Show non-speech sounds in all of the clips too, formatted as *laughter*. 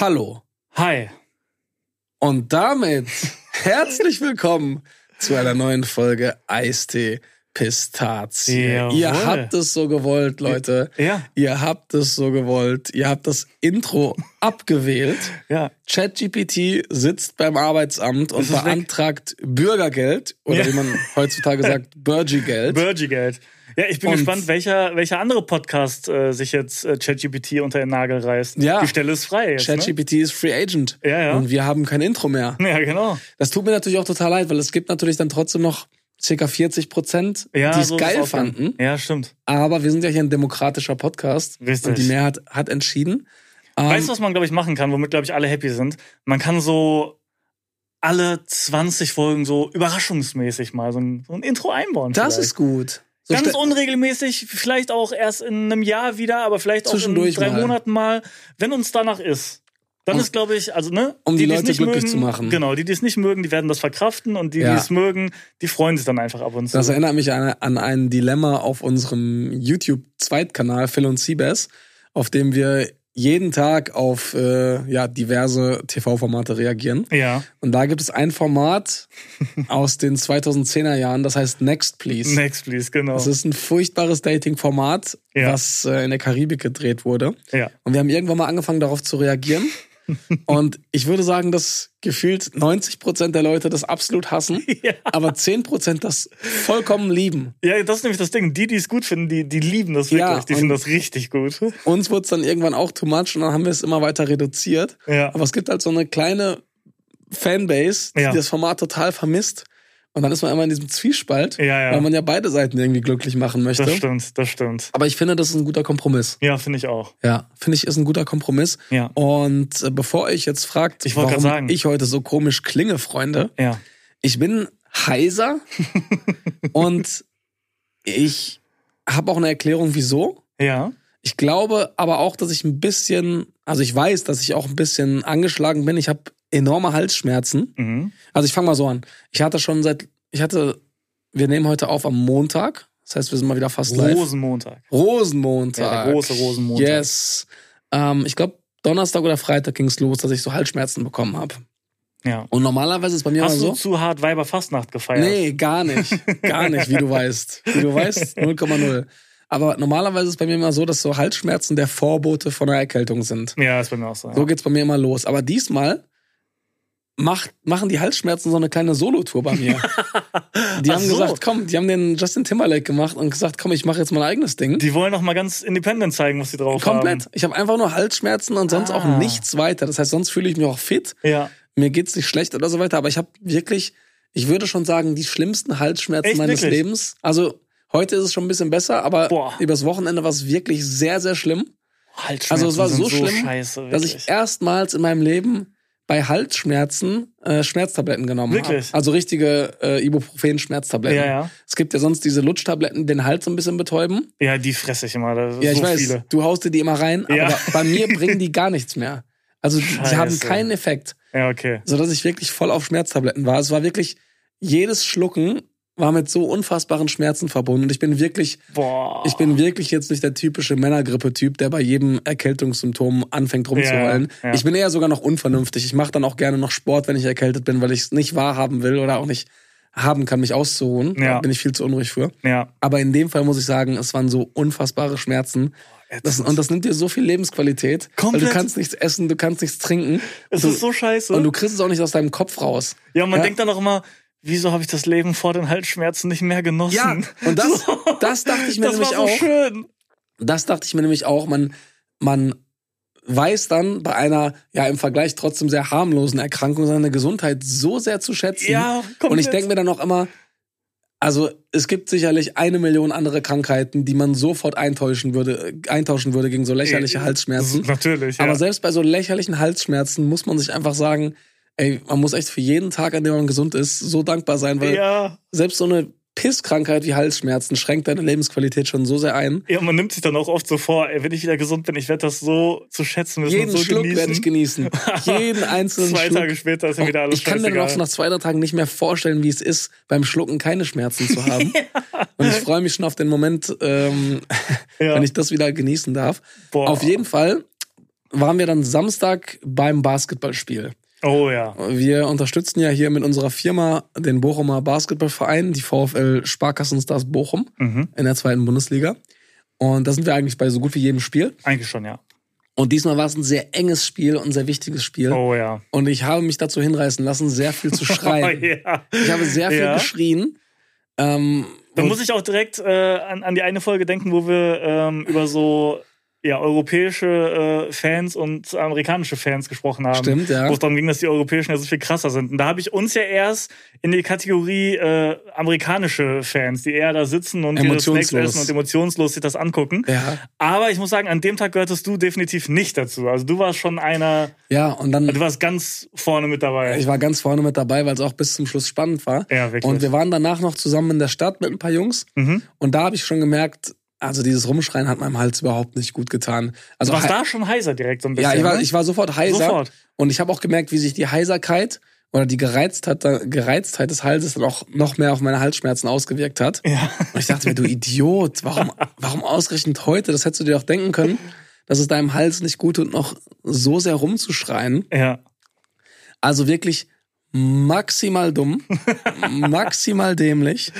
Hallo. Hi. Und damit *laughs* herzlich willkommen zu einer neuen Folge Eistee Pistazie. Jawohl. Ihr habt es so gewollt, Leute. Ja. Ihr habt es so gewollt. Ihr habt das Intro *laughs* abgewählt. Ja. ChatGPT sitzt beim Arbeitsamt und ist weg. beantragt Bürgergeld oder Ja. wie man heutzutage *laughs* sagt, Burgie-Geld. Burgie-Geld. Ja, ich bin Und- gespannt, welcher, welcher andere Podcast äh, sich jetzt äh, ChatGPT unter den Nagel reißt. Ja. Die Stelle ist frei ne? ChatGPT ist Free Agent. Ja, ja. Und wir haben kein Intro mehr. Ja, genau. Das tut mir natürlich auch total leid, weil es gibt natürlich dann trotzdem noch circa 40 Prozent, Ja, die es so geil fanden. Ja, stimmt. Aber wir sind ja hier ein demokratischer Podcast. Richtig. Und die Mehrheit hat entschieden. Ähm, Weißt du, was man, glaube ich, machen kann, womit, glaube ich, alle happy sind? Man kann so alle 20 Folgen so überraschungsmäßig mal so ein, so ein Intro einbauen. das vielleicht. ist gut. So Ganz unregelmäßig, vielleicht auch erst in einem Jahr wieder, aber vielleicht auch in drei mal. Monaten mal, wenn uns danach ist. Dann Um- ist, glaube ich, also ne, um die es Leute nicht glücklich mögen, zu machen. Genau, die, die es nicht mögen, die werden das verkraften und die, Ja. die es mögen, die freuen sich dann einfach ab und zu. das erinnert mich an, an ein Dilemma auf unserem YouTube-Zweitkanal Phil und Seabass, auf dem wir jeden Tag auf äh, ja, diverse TV-Formate reagieren. ja, Und da gibt es ein Format *laughs* aus den 2010er Jahren, das heißt Next Please. next please, genau. Das ist ein furchtbares Dating-Format, Ja. was äh, in der Karibik gedreht wurde. ja. Und wir haben irgendwann mal angefangen, darauf zu reagieren. *laughs* Und ich würde sagen, dass gefühlt 90 Prozent der Leute das absolut hassen, *laughs* Ja. aber 10 Prozent das vollkommen lieben. ja, das ist nämlich das Ding. Die, die es gut finden, die, die lieben das wirklich. Ja, die finden das richtig gut. Uns wurde es dann irgendwann auch too much und dann haben wir es immer weiter reduziert. Ja. Aber es gibt halt so eine kleine Fanbase, die das Format total vermisst. Und dann ist man immer in diesem Zwiespalt, Ja, ja. weil man ja beide Seiten irgendwie glücklich machen möchte. Das stimmt, das stimmt. Aber ich finde, das ist ein guter Kompromiss. Ja, finde ich auch. Ja, finde ich, ist ein guter Kompromiss. Ja. Und äh, bevor ich jetzt fragt, Ich warum sagen. ich heute so komisch klinge, Freunde, Ja. ich bin heiser *laughs* und ich habe auch eine Erklärung, wieso. Ja. Ich glaube aber auch, dass ich ein bisschen, also ich weiß, dass ich auch ein bisschen angeschlagen bin. Ich habe enorme Halsschmerzen. Mhm. Also ich fange mal so an. Ich hatte schon seit, ich hatte, wir nehmen heute auf am Montag. Das heißt, wir sind mal wieder fast live. Rosenmontag. Rosenmontag. Ja, der große Rosenmontag. Yes. Ähm, ich glaube, Donnerstag oder Freitag ging es los, dass ich so Halsschmerzen bekommen habe. Ja. Und normalerweise ist bei mir Hast immer du so. zu hart Weiberfastnacht gefeiert? Nee, gar nicht. Gar nicht, wie du weißt. Wie du weißt, *laughs* 0,0. Aber normalerweise ist bei mir immer so, dass so Halsschmerzen der Vorbote von einer Erkältung sind. Ja, ist bei mir auch so. So geht's bei mir immer los. Aber diesmal macht, machen die Halsschmerzen so eine kleine Solotour bei mir. *laughs* Die haben so. gesagt, komm, die haben den Justin Timberlake gemacht und gesagt, komm, ich mache jetzt mein eigenes Ding. Die wollen noch mal ganz independent zeigen, was sie drauf Komplett. haben. Ich habe einfach nur Halsschmerzen und sonst Ah. auch nichts weiter. Das heißt, sonst fühle ich mich auch fit. Ja. Mir geht's nicht schlecht oder so weiter. Aber ich habe wirklich, ich würde schon sagen, die schlimmsten Halsschmerzen Echt, meines wirklich? Lebens. Also heute ist es schon ein bisschen besser, aber Boah. übers Wochenende war es wirklich sehr, sehr schlimm. Halsschmerzen Also es war sind so schlimm, scheiße, dass ich erstmals in meinem Leben bei Halsschmerzen äh, Schmerztabletten genommen habe. Wirklich? Also richtige äh, Ibuprofen-Schmerztabletten. Ja, ja. Es gibt ja sonst diese Lutschtabletten, den Hals so ein bisschen betäuben. Ja, die fresse ich immer. Ja, ich so weiß, viele. du haust dir die immer rein, aber Ja. bei mir *laughs* bringen die gar nichts mehr. Also die, die haben keinen Effekt, Ja, okay. sodass ich wirklich voll auf Schmerztabletten war. Es war wirklich, jedes Schlucken war mit so unfassbaren Schmerzen verbunden. Und ich bin wirklich, Boah. ich bin wirklich jetzt nicht der typische Männergrippe-Typ, der bei jedem Erkältungssymptom anfängt rumzuheulen. Ja, ja. Ich bin eher sogar noch unvernünftig. Ich mache dann auch gerne noch Sport, wenn ich erkältet bin, weil ich es nicht wahrhaben will oder auch nicht haben kann, mich auszuruhen. Da Ja. bin ich viel zu unruhig für. Ja. Aber in dem Fall muss ich sagen, es waren so unfassbare Schmerzen. Das, und das nimmt dir so viel Lebensqualität. Weil Komplett. du kannst nichts essen, du kannst nichts trinken. Es du, ist so scheiße. Und du kriegst es auch nicht aus deinem Kopf raus. ja, und man Ja. denkt dann auch immer, wieso habe ich das Leben vor den Halsschmerzen nicht mehr genossen? Ja, und das, *laughs* das dachte ich mir das nämlich war so auch. schön. Das dachte ich mir nämlich auch. Man, man weiß dann bei einer, ja, im Vergleich trotzdem sehr harmlosen Erkrankung seine Gesundheit so sehr zu schätzen. Ja, komplett. Und ich denke mir dann auch immer, also es gibt sicherlich eine Million andere Krankheiten, die man sofort eintäuschen würde, äh, eintauschen würde gegen so lächerliche Halsschmerzen. Natürlich, ja. Aber selbst bei so lächerlichen Halsschmerzen muss man sich einfach sagen, ey, man muss echt für jeden Tag, an dem man gesund ist, so dankbar sein, weil ja. selbst so eine Pisskrankheit wie Halsschmerzen schränkt deine Lebensqualität schon so sehr ein. Ja, man nimmt sich dann auch oft so vor, ey, wenn ich wieder gesund bin, ich werde das so zu schätzen wissen Jeden so Schluck werde ich genießen. *laughs* Jeden einzelnen Zwei Schluck. Tage später ist ja wieder alles ich kann mir dann auch nach zwei, drei Tagen nicht mehr vorstellen, wie es ist, beim Schlucken keine Schmerzen zu haben. *laughs* Und ich freue mich schon auf den Moment, ähm, *laughs* Ja. wenn ich das wieder genießen darf. Boah. Auf jeden Fall waren wir dann Samstag beim Basketballspiel. Oh ja. Wir unterstützen ja hier mit unserer Firma den Bochumer Basketballverein, die VfL Sparkassenstars Bochum Mhm. in der zweiten Bundesliga. Und da sind wir eigentlich bei so gut wie jedem Spiel. Eigentlich schon, ja. Und diesmal war es ein sehr enges Spiel und ein sehr wichtiges Spiel. Oh ja. Und ich habe mich dazu hinreißen lassen, sehr viel zu *laughs* Oh, schreien. ja. Ich habe sehr viel Ja. geschrien. Ähm, Da muss ich auch direkt äh, an, an die eine Folge denken, wo wir ähm, über so ja, europäische äh, Fans und amerikanische Fans gesprochen haben. Stimmt, ja. Wo es darum ging, dass die europäischen ja so viel krasser sind. Und da habe ich uns ja erst in die Kategorie äh, amerikanische Fans, die eher da sitzen und ihre Snacks essen und emotionslos sich das angucken. ja, Aber ich muss sagen, an dem Tag gehörtest du definitiv nicht dazu. Also du warst schon einer, ja, und dann, du warst ganz vorne mit dabei. ich war ganz vorne mit dabei, weil es auch bis zum Schluss spannend war. ja, wirklich. Und wir waren danach noch zusammen in der Stadt mit ein paar Jungs. mhm. Und da habe ich schon gemerkt, also dieses Rumschreien hat meinem Hals überhaupt nicht gut getan. Also du warst da schon heiser direkt so ein bisschen. ja, ich war, ne? ich war sofort heiser. Sofort. Und ich habe auch gemerkt, wie sich die Heiserkeit oder die Gereiztheit, Gereiztheit des Halses dann auch noch mehr auf meine Halsschmerzen ausgewirkt hat. Ja. Und ich dachte mir, du Idiot, warum, *laughs* warum ausgerechnet heute? Das hättest du dir doch denken können, dass es deinem Hals nicht gut tut, noch so sehr rumzuschreien. Ja. Also wirklich maximal dumm, *laughs* maximal dämlich.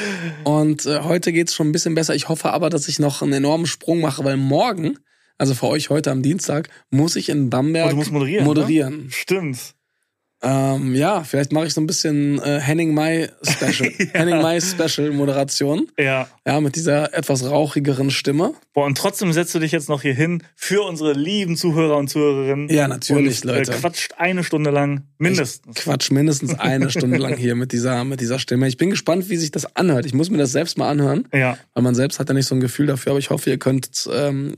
Und äh, heute geht's schon ein bisschen besser. Ich hoffe aber, dass ich noch einen enormen Sprung mache, weil morgen, also für euch heute am Dienstag, muss ich in Bamberg Oh, moderieren, moderieren. Stimmt. Ähm, ja, vielleicht mache ich so ein bisschen äh, Henning Mai Special. *laughs* Henning Mai Special Moderation. Ja. Ja, mit dieser etwas rauchigeren Stimme. Boah, und trotzdem setzt du dich jetzt noch hier hin für unsere lieben Zuhörer und Zuhörerinnen. Ja, natürlich, und, Leute. Äh, quatscht eine Stunde lang, mindestens. Quatsch mindestens eine Stunde lang hier mit dieser, mit dieser Stimme. Ich bin gespannt, wie sich das anhört. Ich muss mir das selbst mal anhören, Ja. weil man selbst hat ja nicht so ein Gefühl dafür, aber ich hoffe, ihr könnt ähm,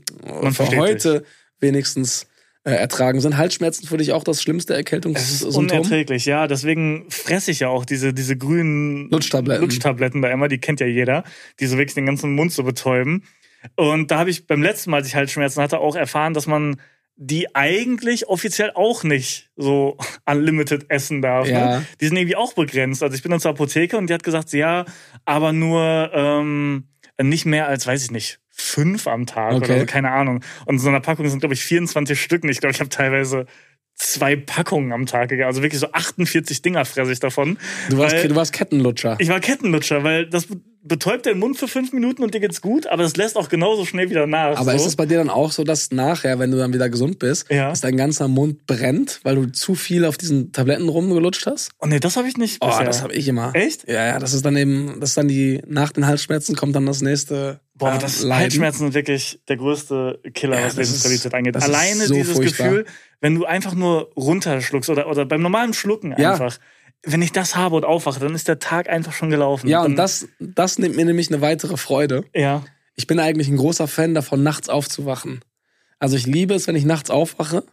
für heute wenigstens äh, ertragen. Sind Halsschmerzen für dich auch das schlimmste Es ist Erkältungssymptom? unerträglich, ja. Deswegen fresse ich ja auch diese, diese grünen Lutschtabletten. Lutschtabletten da immer, die kennt ja jeder, die so wirklich den ganzen Mund so betäuben. Und da habe ich beim letzten Mal, als ich Halsschmerzen hatte, auch erfahren, dass man die eigentlich offiziell auch nicht so *laughs* unlimited essen darf. Ja. Ne? Die sind irgendwie auch begrenzt. Also ich bin dann zur Apotheke und die hat gesagt, ja, aber nur ähm, nicht mehr als, weiß ich nicht, fünf am Tag Okay. oder so, keine Ahnung. Und in so einer Packung sind, glaube ich, 24 Stück. Ich glaube, ich habe teilweise zwei Packungen am Tag gegessen. Also wirklich so 48 Dinger fresse ich davon. Du warst, du warst Kettenlutscher. ich war Kettenlutscher, weil das be- betäubt den Mund für fünf Minuten und dir geht's gut, aber das lässt auch genauso schnell wieder nach. Aber so. ist es bei dir dann auch so, dass nachher, wenn du dann wieder gesund bist, Ja. dass dein ganzer Mund brennt, weil du zu viel auf diesen Tabletten rumgelutscht hast? Oh nee, das habe ich nicht Oh, bisher. das habe ich immer. Echt? Ja, ja, das ist dann eben, das ist dann die, nach den Halsschmerzen kommt dann das nächste. Boah, äh, das Leiden. Halsschmerzen sind wirklich der größte Killer, Ja, was Lebensqualität angeht. Alleine so dieses furchtbar. Gefühl, wenn du einfach nur runterschluckst oder, oder beim normalen Schlucken Ja. einfach. Wenn ich das habe und aufwache, dann ist der Tag einfach schon gelaufen. Ja, dann, und das, das nimmt mir nämlich eine weitere Freude. Ja. Ich bin eigentlich ein großer Fan davon, nachts aufzuwachen. Also ich liebe es, wenn ich nachts aufwache,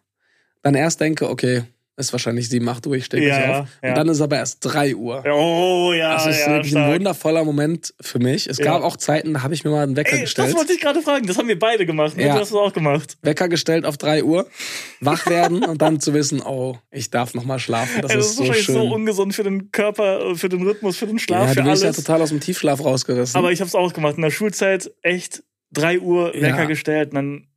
dann erst denke, okay, ist wahrscheinlich 7, 8 Uhr, ich stehe Ja, ja, auf. ja. Und dann ist aber erst 3 Uhr. Oh ja, Das ist ja, wirklich ein stark. wundervoller Moment für mich. Es gab auch Zeiten, da habe ich mir mal einen Wecker Ey, das gestellt. wollte ich gerade fragen. Das haben wir beide gemacht. Ne? Ja. Du hast es auch gemacht. Wecker gestellt auf 3 Uhr, wach werden und dann zu wissen, oh, ich darf noch mal schlafen. Das Ey, das ist ist so wahrscheinlich schön. so ungesund für den Körper, für den Rhythmus, für den Schlaf, ja, du alles. ja total aus dem Tiefschlaf rausgerissen. Aber ich habe es auch gemacht. In der Schulzeit echt 3 Uhr. Wecker gestellt. Und dann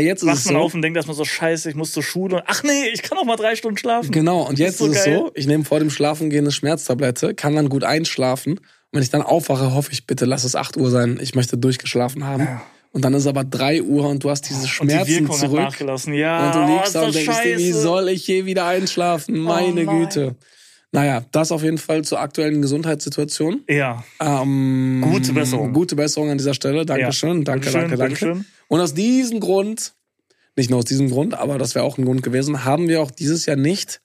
jetzt ist wacht es man so. auf und denkt erstmal so, scheiße, ich muss zur Schule. Ach nee, ich kann auch mal drei Stunden schlafen. Genau, und jetzt so ist, es so, ich nehme vor dem Schlafengehen eine Schmerztablette, kann dann gut einschlafen. Und wenn ich dann aufwache, hoffe ich, bitte lass es 8 Uhr sein. Ich möchte durchgeschlafen haben. Ja. Und dann ist aber 3 Uhr und du hast diese Und die Schmerzen hat zurück. nachgelassen. Ja, Und du oh, liegst ist da und denkst dir, wie soll ich je wieder einschlafen? Meine nein. Güte. Naja, das auf jeden Fall zur aktuellen Gesundheitssituation. Ja, Ähm, Gute Besserung. Gute Besserung an dieser Stelle. Dankeschön, danke, Dankeschön, danke, danke. Dankeschön. Und aus diesem Grund, nicht nur aus diesem Grund, aber das wäre auch ein Grund gewesen, haben wir auch dieses Jahr nicht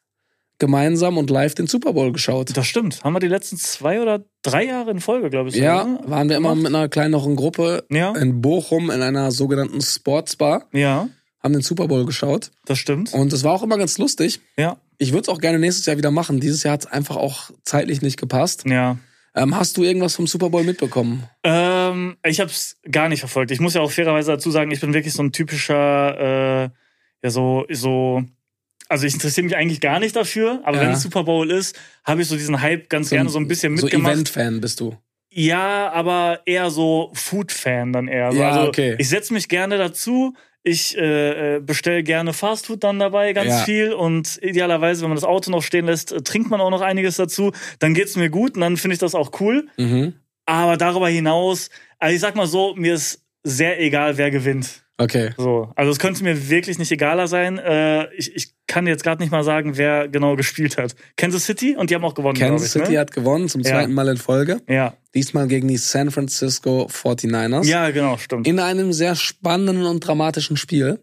gemeinsam und live den Super Bowl geschaut. das stimmt. Haben wir die letzten zwei oder drei Jahre in Folge, glaube ich. Ja, ne? waren wir immer mit einer kleineren Gruppe Ja, in Bochum in einer sogenannten Sportsbar, ja, haben den Super Bowl geschaut. das stimmt. Und es war auch immer ganz lustig. Ja, Ich würde es auch gerne nächstes Jahr wieder machen. Dieses Jahr hat es einfach auch zeitlich nicht gepasst. ja. Ähm, hast du irgendwas vom Super Bowl mitbekommen? Ähm, ich habe es gar nicht verfolgt. Ich muss ja auch fairerweise dazu sagen, ich bin wirklich so ein typischer, äh, ja so, so. Also ich interessiere mich eigentlich gar nicht dafür, aber Ja. wenn es Super Bowl ist, habe ich so diesen Hype ganz gerne so ein bisschen So mitgemacht. Event-Fan bist du. Ja, aber eher so Food-Fan dann eher. So, Ja, also okay. Ich setze mich gerne dazu. Ich äh, bestelle gerne Fastfood dann dabei ganz Ja. viel und idealerweise, wenn man das Auto noch stehen lässt, äh, trinkt man auch noch einiges dazu. Dann geht's mir gut und dann finde ich das auch cool. Mhm. Aber darüber hinaus, also ich sag mal so, mir ist sehr egal, wer gewinnt. Okay. So, also es könnte mir wirklich nicht egaler sein. Äh, ich, ich kann jetzt gerade nicht mal sagen, wer genau gespielt hat. Kansas City und die haben auch gewonnen. Kansas ich, City ne? hat gewonnen zum Ja. zweiten Mal in Folge. Ja, Diesmal gegen die San Francisco 49ers. ja, genau, stimmt. In einem sehr spannenden und dramatischen Spiel.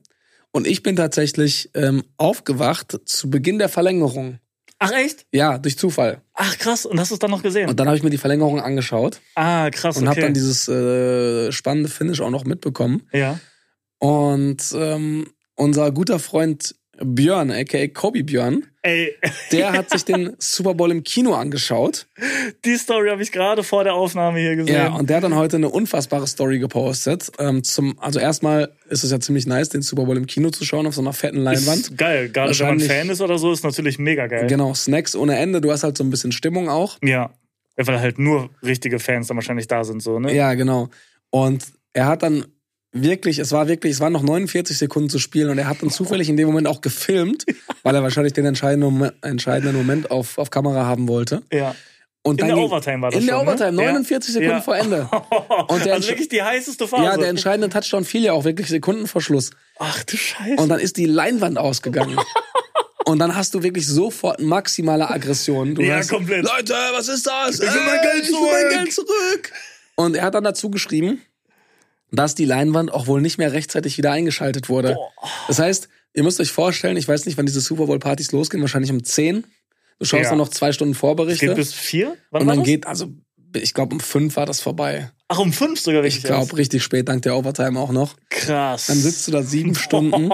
Und ich bin tatsächlich ähm, aufgewacht zu Beginn der Verlängerung. Ach echt? Ja, durch Zufall. Ach krass. Und hast du es dann noch gesehen? Und dann habe ich mir die Verlängerung angeschaut ah krass. und okay. habe dann dieses äh, spannende Finish auch noch mitbekommen. ja. Und ähm, unser guter Freund Björn, aka Kobe Björn, Ey, der hat *laughs* sich den Super Bowl im Kino angeschaut. die Story habe ich gerade vor der Aufnahme hier gesehen. Ja, und der hat dann heute eine unfassbare Story gepostet. Ähm, zum, also erstmal ist es ja ziemlich nice, den Super Bowl im Kino zu schauen auf so einer fetten Leinwand. ist geil. Gerade wenn man Fan ist oder so, ist natürlich mega geil. Genau, Snacks ohne Ende. Du hast halt so ein bisschen Stimmung auch. Ja. Weil halt nur richtige Fans dann wahrscheinlich da sind, so, ne? Ja, genau. Und er hat dann wirklich, es war wirklich, es waren noch 49 Sekunden zu spielen und er hat dann zufällig in dem Moment auch gefilmt, *laughs* weil er wahrscheinlich den entscheidenden Moment, entscheidenden Moment auf, auf Kamera haben wollte. Ja. Und In der ging- Overtime war das In der schon, ne? Overtime, Ja. 49 Sekunden Ja. vor Ende. *laughs* Und der also wirklich die heißeste Phase. Ja, der entscheidende Touchdown fiel ja auch wirklich Sekunden vor Schluss. Ach du Scheiße. Und dann ist die Leinwand ausgegangen. *laughs* Und dann hast du wirklich sofort maximale Aggression. Du Ja, hast, komplett. Leute, was ist das? Ich will mein Geld Ich will mein zurück." Geld zurück. Und er hat dann dazu geschrieben, dass die Leinwand auch wohl nicht mehr rechtzeitig wieder eingeschaltet wurde. Das heißt, ihr müsst euch vorstellen, ich weiß nicht, wann diese Super Bowl Partys losgehen, wahrscheinlich um 10. Du schaust Ja. dann noch zwei Stunden es Vorberichte. geht bis vier? Wann und dann geht, also, ich glaube, um fünf war das vorbei. Ach, um fünf sogar Ich richtig. glaube, richtig spät, dank der Overtime auch noch. Krass. Dann sitzt du da sieben *laughs* Stunden,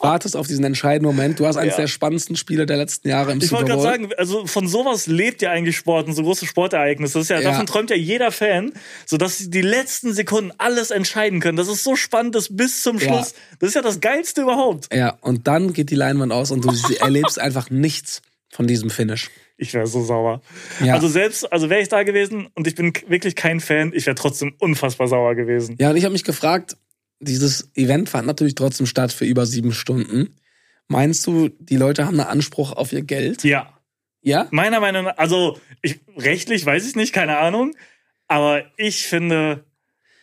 wartest auf diesen entscheidenden Moment. Du hast eines Ja. der spannendsten Spiele der letzten Jahre im Ich Super wollte Bowl. gerade sagen, also von sowas lebt ja eigentlich Sport und so große Sportereignisse. Das ist ja, Ja. davon träumt ja jeder Fan, so dass sie die letzten Sekunden alles entscheiden können. Das ist so spannend, das bis zum Ja. Schluss. Das ist ja das Geilste überhaupt. ja, und dann geht die Leinwand aus und du *laughs* erlebst einfach nichts von diesem Finish. Ich wäre so sauer. Ja. Also selbst, also wäre ich da gewesen und ich bin wirklich kein Fan, ich wäre trotzdem unfassbar sauer gewesen. Ja, und ich habe mich gefragt, dieses Event fand natürlich trotzdem statt für über sieben Stunden. Meinst du, die Leute haben einen Anspruch auf ihr Geld? Ja. Ja? Meiner Meinung nach, also ich, rechtlich weiß ich nicht, keine Ahnung, aber ich finde,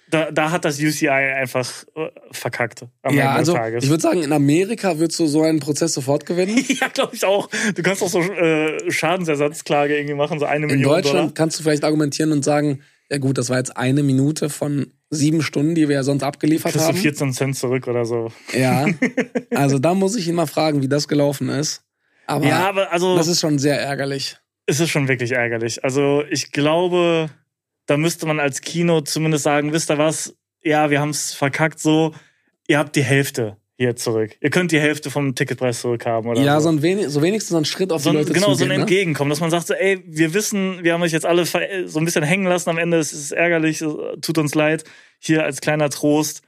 da, da hat das UCI einfach äh, verkackt am Ja, Ende also des Tages. ich würde sagen, in Amerika würdest du so einen Prozess sofort gewinnen. *laughs* ja, glaube ich auch. Du kannst auch so äh, Schadensersatzklage irgendwie machen, so eine In Million Deutschland Dollar. kannst du vielleicht argumentieren und sagen, ja gut, das war jetzt eine Minute von sieben Stunden, die wir ja sonst abgeliefert Kriegst du haben. 14 Cent zurück oder so. Ja, *laughs* also da muss ich ihn mal fragen, wie das gelaufen ist. Aber, Ja, aber also das ist schon sehr ärgerlich. es ist schon wirklich ärgerlich. Also ich glaube, da müsste man als Kino zumindest sagen, wisst ihr was? Ja, wir haben es verkackt so. Ihr habt die Hälfte hier zurück. Ihr könnt die Hälfte vom Ticketpreis zurückhaben oder Ja, so. ein wenig, so wenigstens so ein Schritt auf so die ein, Leute genau, so ein zugehen, ne? Entgegenkommen, dass man sagt so, ey, wir wissen, wir haben euch jetzt alle so ein bisschen hängen lassen am Ende, es ist ärgerlich, es tut uns leid, hier als kleiner Trost.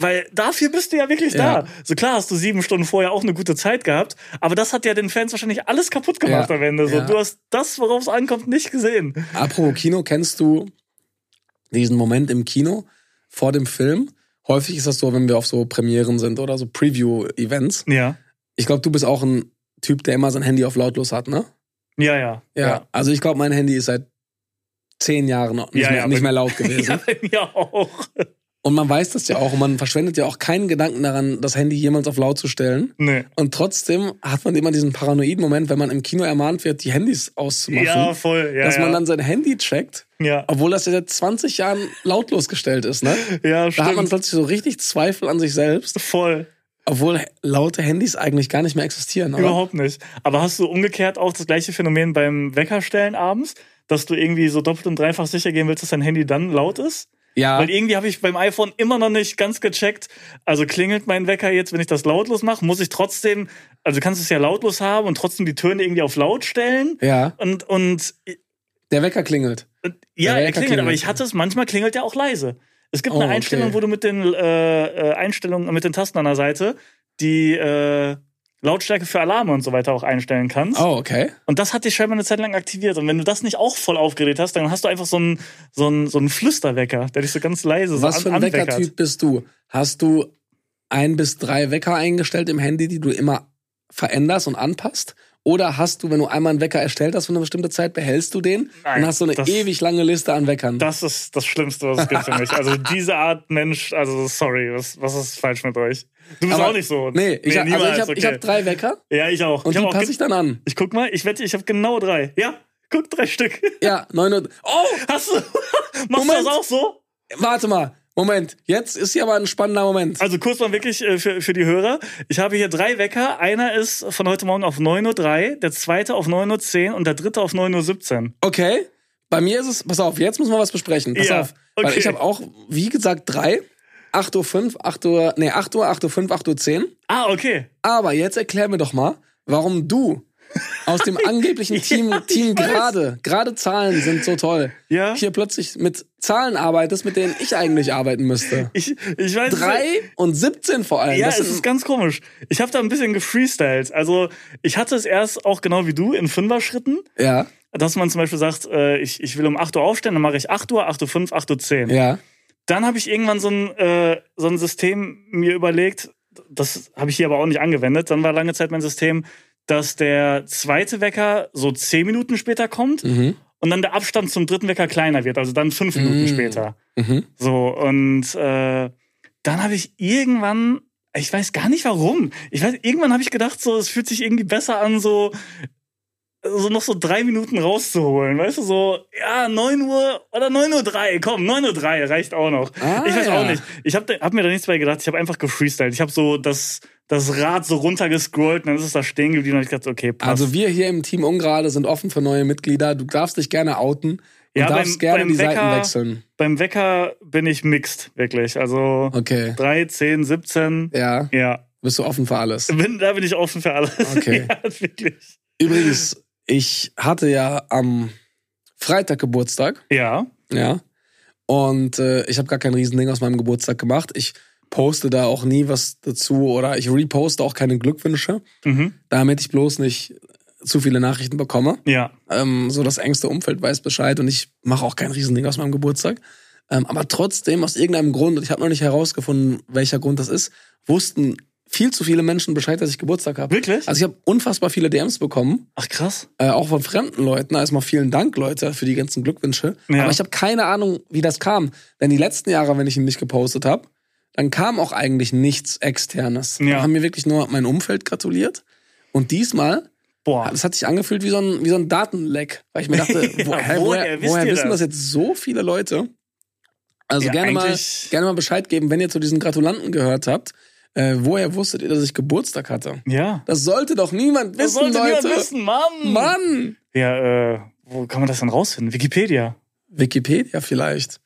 Weil dafür bist du ja wirklich Ja. da. So klar hast du sieben Stunden vorher auch eine gute Zeit gehabt, aber das hat ja den Fans wahrscheinlich alles kaputt gemacht Ja. am Ende. So, Ja. Du hast das, worauf es ankommt, nicht gesehen. Apropos Kino, kennst du diesen Moment im Kino vor dem Film? Häufig ist das so, wenn wir auf so Premieren sind oder so Preview-Events. Ja. Ich glaube, du bist auch ein Typ, der immer sein Handy auf lautlos hat, ne? Ja, ja. Ja. Also ich glaube, mein Handy ist seit zehn Jahren nicht, Ja, mehr, ja, nicht mehr laut *laughs* gewesen. Ja, bei mir auch. Und man weiß das ja auch und man verschwendet ja auch keinen Gedanken daran, das Handy jemals auf laut zu stellen. Nee. Und trotzdem hat man immer diesen paranoiden Moment, wenn man im Kino ermahnt wird, die Handys auszumachen. Ja, voll. Ja, dass man ja. dann sein Handy checkt, ja. obwohl das ja seit 20 Jahren lautlos gestellt ist, ne? *laughs* ja, Da hat man stimmt. plötzlich so richtig Zweifel an sich selbst, Voll. obwohl laute Handys eigentlich gar nicht mehr existieren. Oder? Überhaupt nicht. Aber hast du umgekehrt auch das gleiche Phänomen beim Weckerstellen abends, dass du irgendwie so doppelt und dreifach sicher gehen willst, dass dein Handy dann laut ist? Ja, Weil irgendwie habe ich beim iPhone immer noch nicht ganz gecheckt. Also klingelt mein Wecker jetzt, wenn ich das lautlos mache, muss ich trotzdem, also du kannst es ja lautlos haben und trotzdem die Töne irgendwie auf laut stellen. ja, Und, und der Wecker klingelt. ja, Der er Wecker klingelt, klingelt. aber ich hatte es, manchmal klingelt er auch leise. Es gibt Oh, eine okay. Einstellung, wo du mit den äh, äh, Einstellungen, mit den Tasten an der Seite die äh, Lautstärke für Alarme und so weiter auch einstellen kannst. Oh, okay. Und das hat dich scheinbar eine Zeit lang aktiviert. Und wenn du das nicht auch voll aufgedreht hast, dann hast du einfach so einen, so einen, so einen Flüsterwecker, der dich so ganz leise so Was an, für ein. Weckertyp bist du? Hast du ein bis drei Wecker eingestellt im Handy, die du immer veränderst und anpasst? Oder hast du, wenn du einmal einen Wecker erstellt hast für eine bestimmte Zeit, behältst du den Nein, und hast so eine das- ewig lange Liste an Weckern? Das ist das Schlimmste, was es gibt für mich. Also diese Art Mensch, also sorry, was, was ist falsch mit euch? Du bist Aber- auch nicht so. nee, ich, hab- also niemals, ich habe okay. hab drei Wecker Ja, ich auch. und ich die passe ich dann an. Ich guck mal, ich wette, ich habe genau drei. Ja, guck, drei Stück. Ja, neun Uhr. *laughs* Oh, Hast du? *laughs* Machst Moment. du das auch so? warte mal. Moment, jetzt ist hier aber ein spannender Moment. Also kurz mal wirklich äh, für, für die Hörer. Ich habe hier drei Wecker. Einer ist von heute Morgen auf 9.03 Uhr, der zweite auf 9.10 Uhr und der dritte auf 9.17 Uhr. Okay, bei mir ist es, pass auf, jetzt müssen wir was besprechen. Pass Ja, auf, weil okay. ich habe auch, wie gesagt, drei. 8.05 Uhr, 8 Uhr, nee, 8 Uhr, 8.05 Uhr, 8.10 Uhr. Ah, okay. Aber jetzt erklär mir doch mal, warum du aus dem angeblichen Team, *laughs* Ja, Team gerade, gerade Zahlen sind so toll, Ja. hier plötzlich mit Zahlen arbeitest, mit denen ich eigentlich arbeiten müsste. Ich, ich weiß Drei und 17 vor allem. Ja, das es ist ganz komisch. Ich habe da ein bisschen gefreestylt. Also ich hatte es erst auch genau wie du in Fünfer-Schritten, ja, dass man zum Beispiel sagt, äh, ich, ich will um 8 Uhr aufstehen, dann mache ich 8 Uhr, 8 Uhr 5, 8 Uhr 10. ja. Dann habe ich irgendwann so ein, äh, so ein System mir überlegt, das habe ich hier aber auch nicht angewendet. Dann war lange Zeit mein System, dass der zweite Wecker so 10 Minuten später kommt Mhm. und dann der Abstand zum dritten Wecker kleiner wird, also dann 5 Minuten Mm. später. Mhm. So, und äh, dann habe ich irgendwann, ich weiß gar nicht warum, ich weiß, irgendwann habe ich gedacht, so, es fühlt sich irgendwie besser an, so, so noch so drei Minuten rauszuholen, weißt du, so, ja, 9 Uhr oder 9 Uhr 3, komm, 9 Uhr 3 reicht auch noch. Ah, ich weiß ja. auch nicht. Ich habe hab mir da nichts bei gedacht, ich habe einfach gefreestylt. Ich habe so das, das Rad so runtergescrollt und dann ist es da stehen geblieben und ich dachte, okay, passt. Also wir hier im Team Ungerade sind offen für neue Mitglieder. Du darfst dich gerne outen und Ja, darfst beim- gerne beim die Seiten Wecker- wechseln. Beim Wecker bin ich mixed, wirklich. Also Okay. 3, 10, 17, Ja, ja. bist du offen für alles. *laughs* Bin, da bin ich offen für alles. Okay. *laughs* ja, wirklich. Übrigens, ich hatte ja am Freitag Geburtstag, Ja. ja. Und äh, ich habe gar kein Riesending aus meinem Geburtstag gemacht. Ich poste da auch nie was dazu oder ich reposte auch keine Glückwünsche, Mhm. damit ich bloß nicht zu viele Nachrichten bekomme. Ja. Ähm, so das engste Umfeld weiß Bescheid und ich mache auch kein Riesending aus meinem Geburtstag. Ähm, aber trotzdem, aus irgendeinem Grund, und ich habe noch nicht herausgefunden, welcher Grund das ist, wussten viel zu viele Menschen Bescheid, dass ich Geburtstag habe. Wirklich? Also ich habe unfassbar viele DMs bekommen, Ach krass. äh, auch von fremden Leuten. Erstmal vielen Dank, Leute, für die ganzen Glückwünsche. Ja. Aber ich habe keine Ahnung, wie das kam. Denn die letzten Jahre, wenn ich ihn nicht gepostet habe, dann kam auch eigentlich nichts Externes. Ja. Dann haben mir wirklich nur mein Umfeld gratuliert. Und diesmal Boah. das hat sich angefühlt wie so ein, wie so ein Datenleck. Weil ich mir dachte, *laughs* Ja, wo, hä, woher woher, woher wissen das? das jetzt so viele Leute? Also Ja, gerne, mal, gerne mal Bescheid geben, wenn ihr zu diesen Gratulanten gehört habt. Äh, woher wusstet ihr, dass ich Geburtstag hatte? Ja. Das sollte doch niemand Das wissen, sollte Leute. niemand wissen, Mann. Mann! Ja, äh, wo kann man das denn rausfinden? Wikipedia. Wikipedia vielleicht.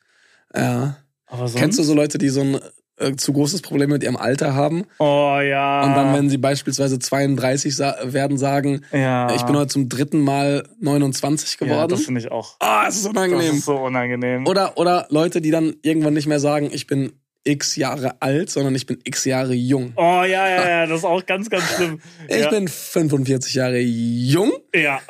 Ja. Aber sonst? Kennst du so Leute, die so ein äh, zu großes Problem mit ihrem Alter haben Oh ja. und dann, wenn sie beispielsweise 32 sa werden, sagen, ja. ich bin heute zum dritten Mal 29 ja, geworden? das finde ich auch. Ah, es ist Das unangenehm. ist so unangenehm. Oder, oder Leute, die dann irgendwann nicht mehr sagen, ich bin x Jahre alt, sondern ich bin x Jahre jung. Oh ja, ja, ja, das ist auch ganz, ganz schlimm. *laughs* Ich ja. bin 45 Jahre jung, Ja.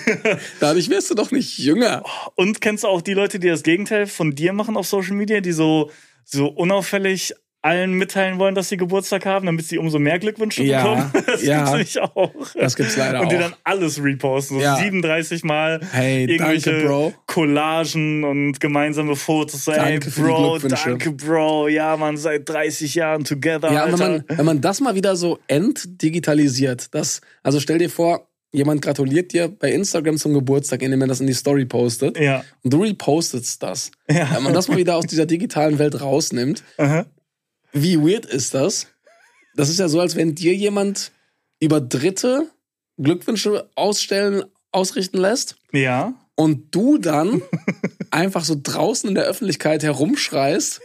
*laughs* dadurch wirst du doch nicht jünger. Und kennst du auch die Leute, die das Gegenteil von dir machen auf Social Media, die so, so unauffällig allen mitteilen wollen, dass sie Geburtstag haben, damit sie umso mehr Glückwünsche Ja, bekommen? *laughs* Das ja. gibt's nämlich auch. Das gibt's leider Und die auch. dann alles reposten, so Ja. 37 Mal Hey, irgendwelche danke, Bro. Collagen und gemeinsame Fotos. So, Danke für die Bro, Glückwünsche. danke, Bro. Ja, man, seit 30 Jahren together, Ja, und wenn Alter. man, wenn man das mal wieder so entdigitalisiert, das, also stell dir vor, jemand gratuliert dir bei Instagram zum Geburtstag, indem er das in die Story postet. ja. Und du repostest das. Ja. Wenn man das mal wieder aus dieser digitalen Welt rausnimmt, Aha. wie weird ist das? Das ist ja so, als wenn dir jemand über Dritte Glückwünsche ausstellen, ausrichten lässt Ja. und du dann *laughs* einfach so draußen in der Öffentlichkeit herumschreist,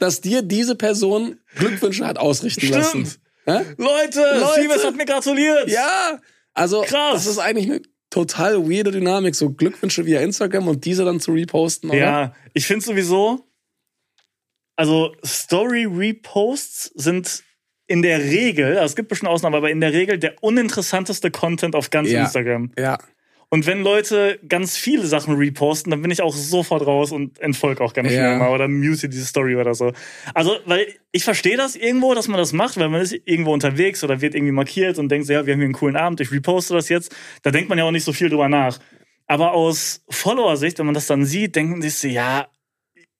dass dir diese Person Glückwünsche hat ausrichten Stimmt. lassen. Hä? Leute, Leute. Siemens hat mir gratuliert. Ja, also Krass. das ist eigentlich eine total weirde Dynamik, so Glückwünsche via Instagram und diese dann zu reposten, oder? Ja, ich finde sowieso, also Story-Reposts sind in der Regel, also es gibt bestimmt Ausnahmen, aber in der Regel der uninteressanteste Content auf ganz Ja. Instagram. Ja. Und wenn Leute ganz viele Sachen reposten, dann bin ich auch sofort raus und entfolge auch ganz Ja. schnell mal oder mute diese Story oder so. Also, weil ich verstehe das irgendwo, dass man das macht, weil man ist irgendwo unterwegs oder wird irgendwie markiert und denkt so, ja, wir haben hier einen coolen Abend, ich reposte das jetzt. Da denkt man ja auch nicht so viel drüber nach. Aber aus Follower-Sicht, wenn man das dann sieht, denken sich so, ja,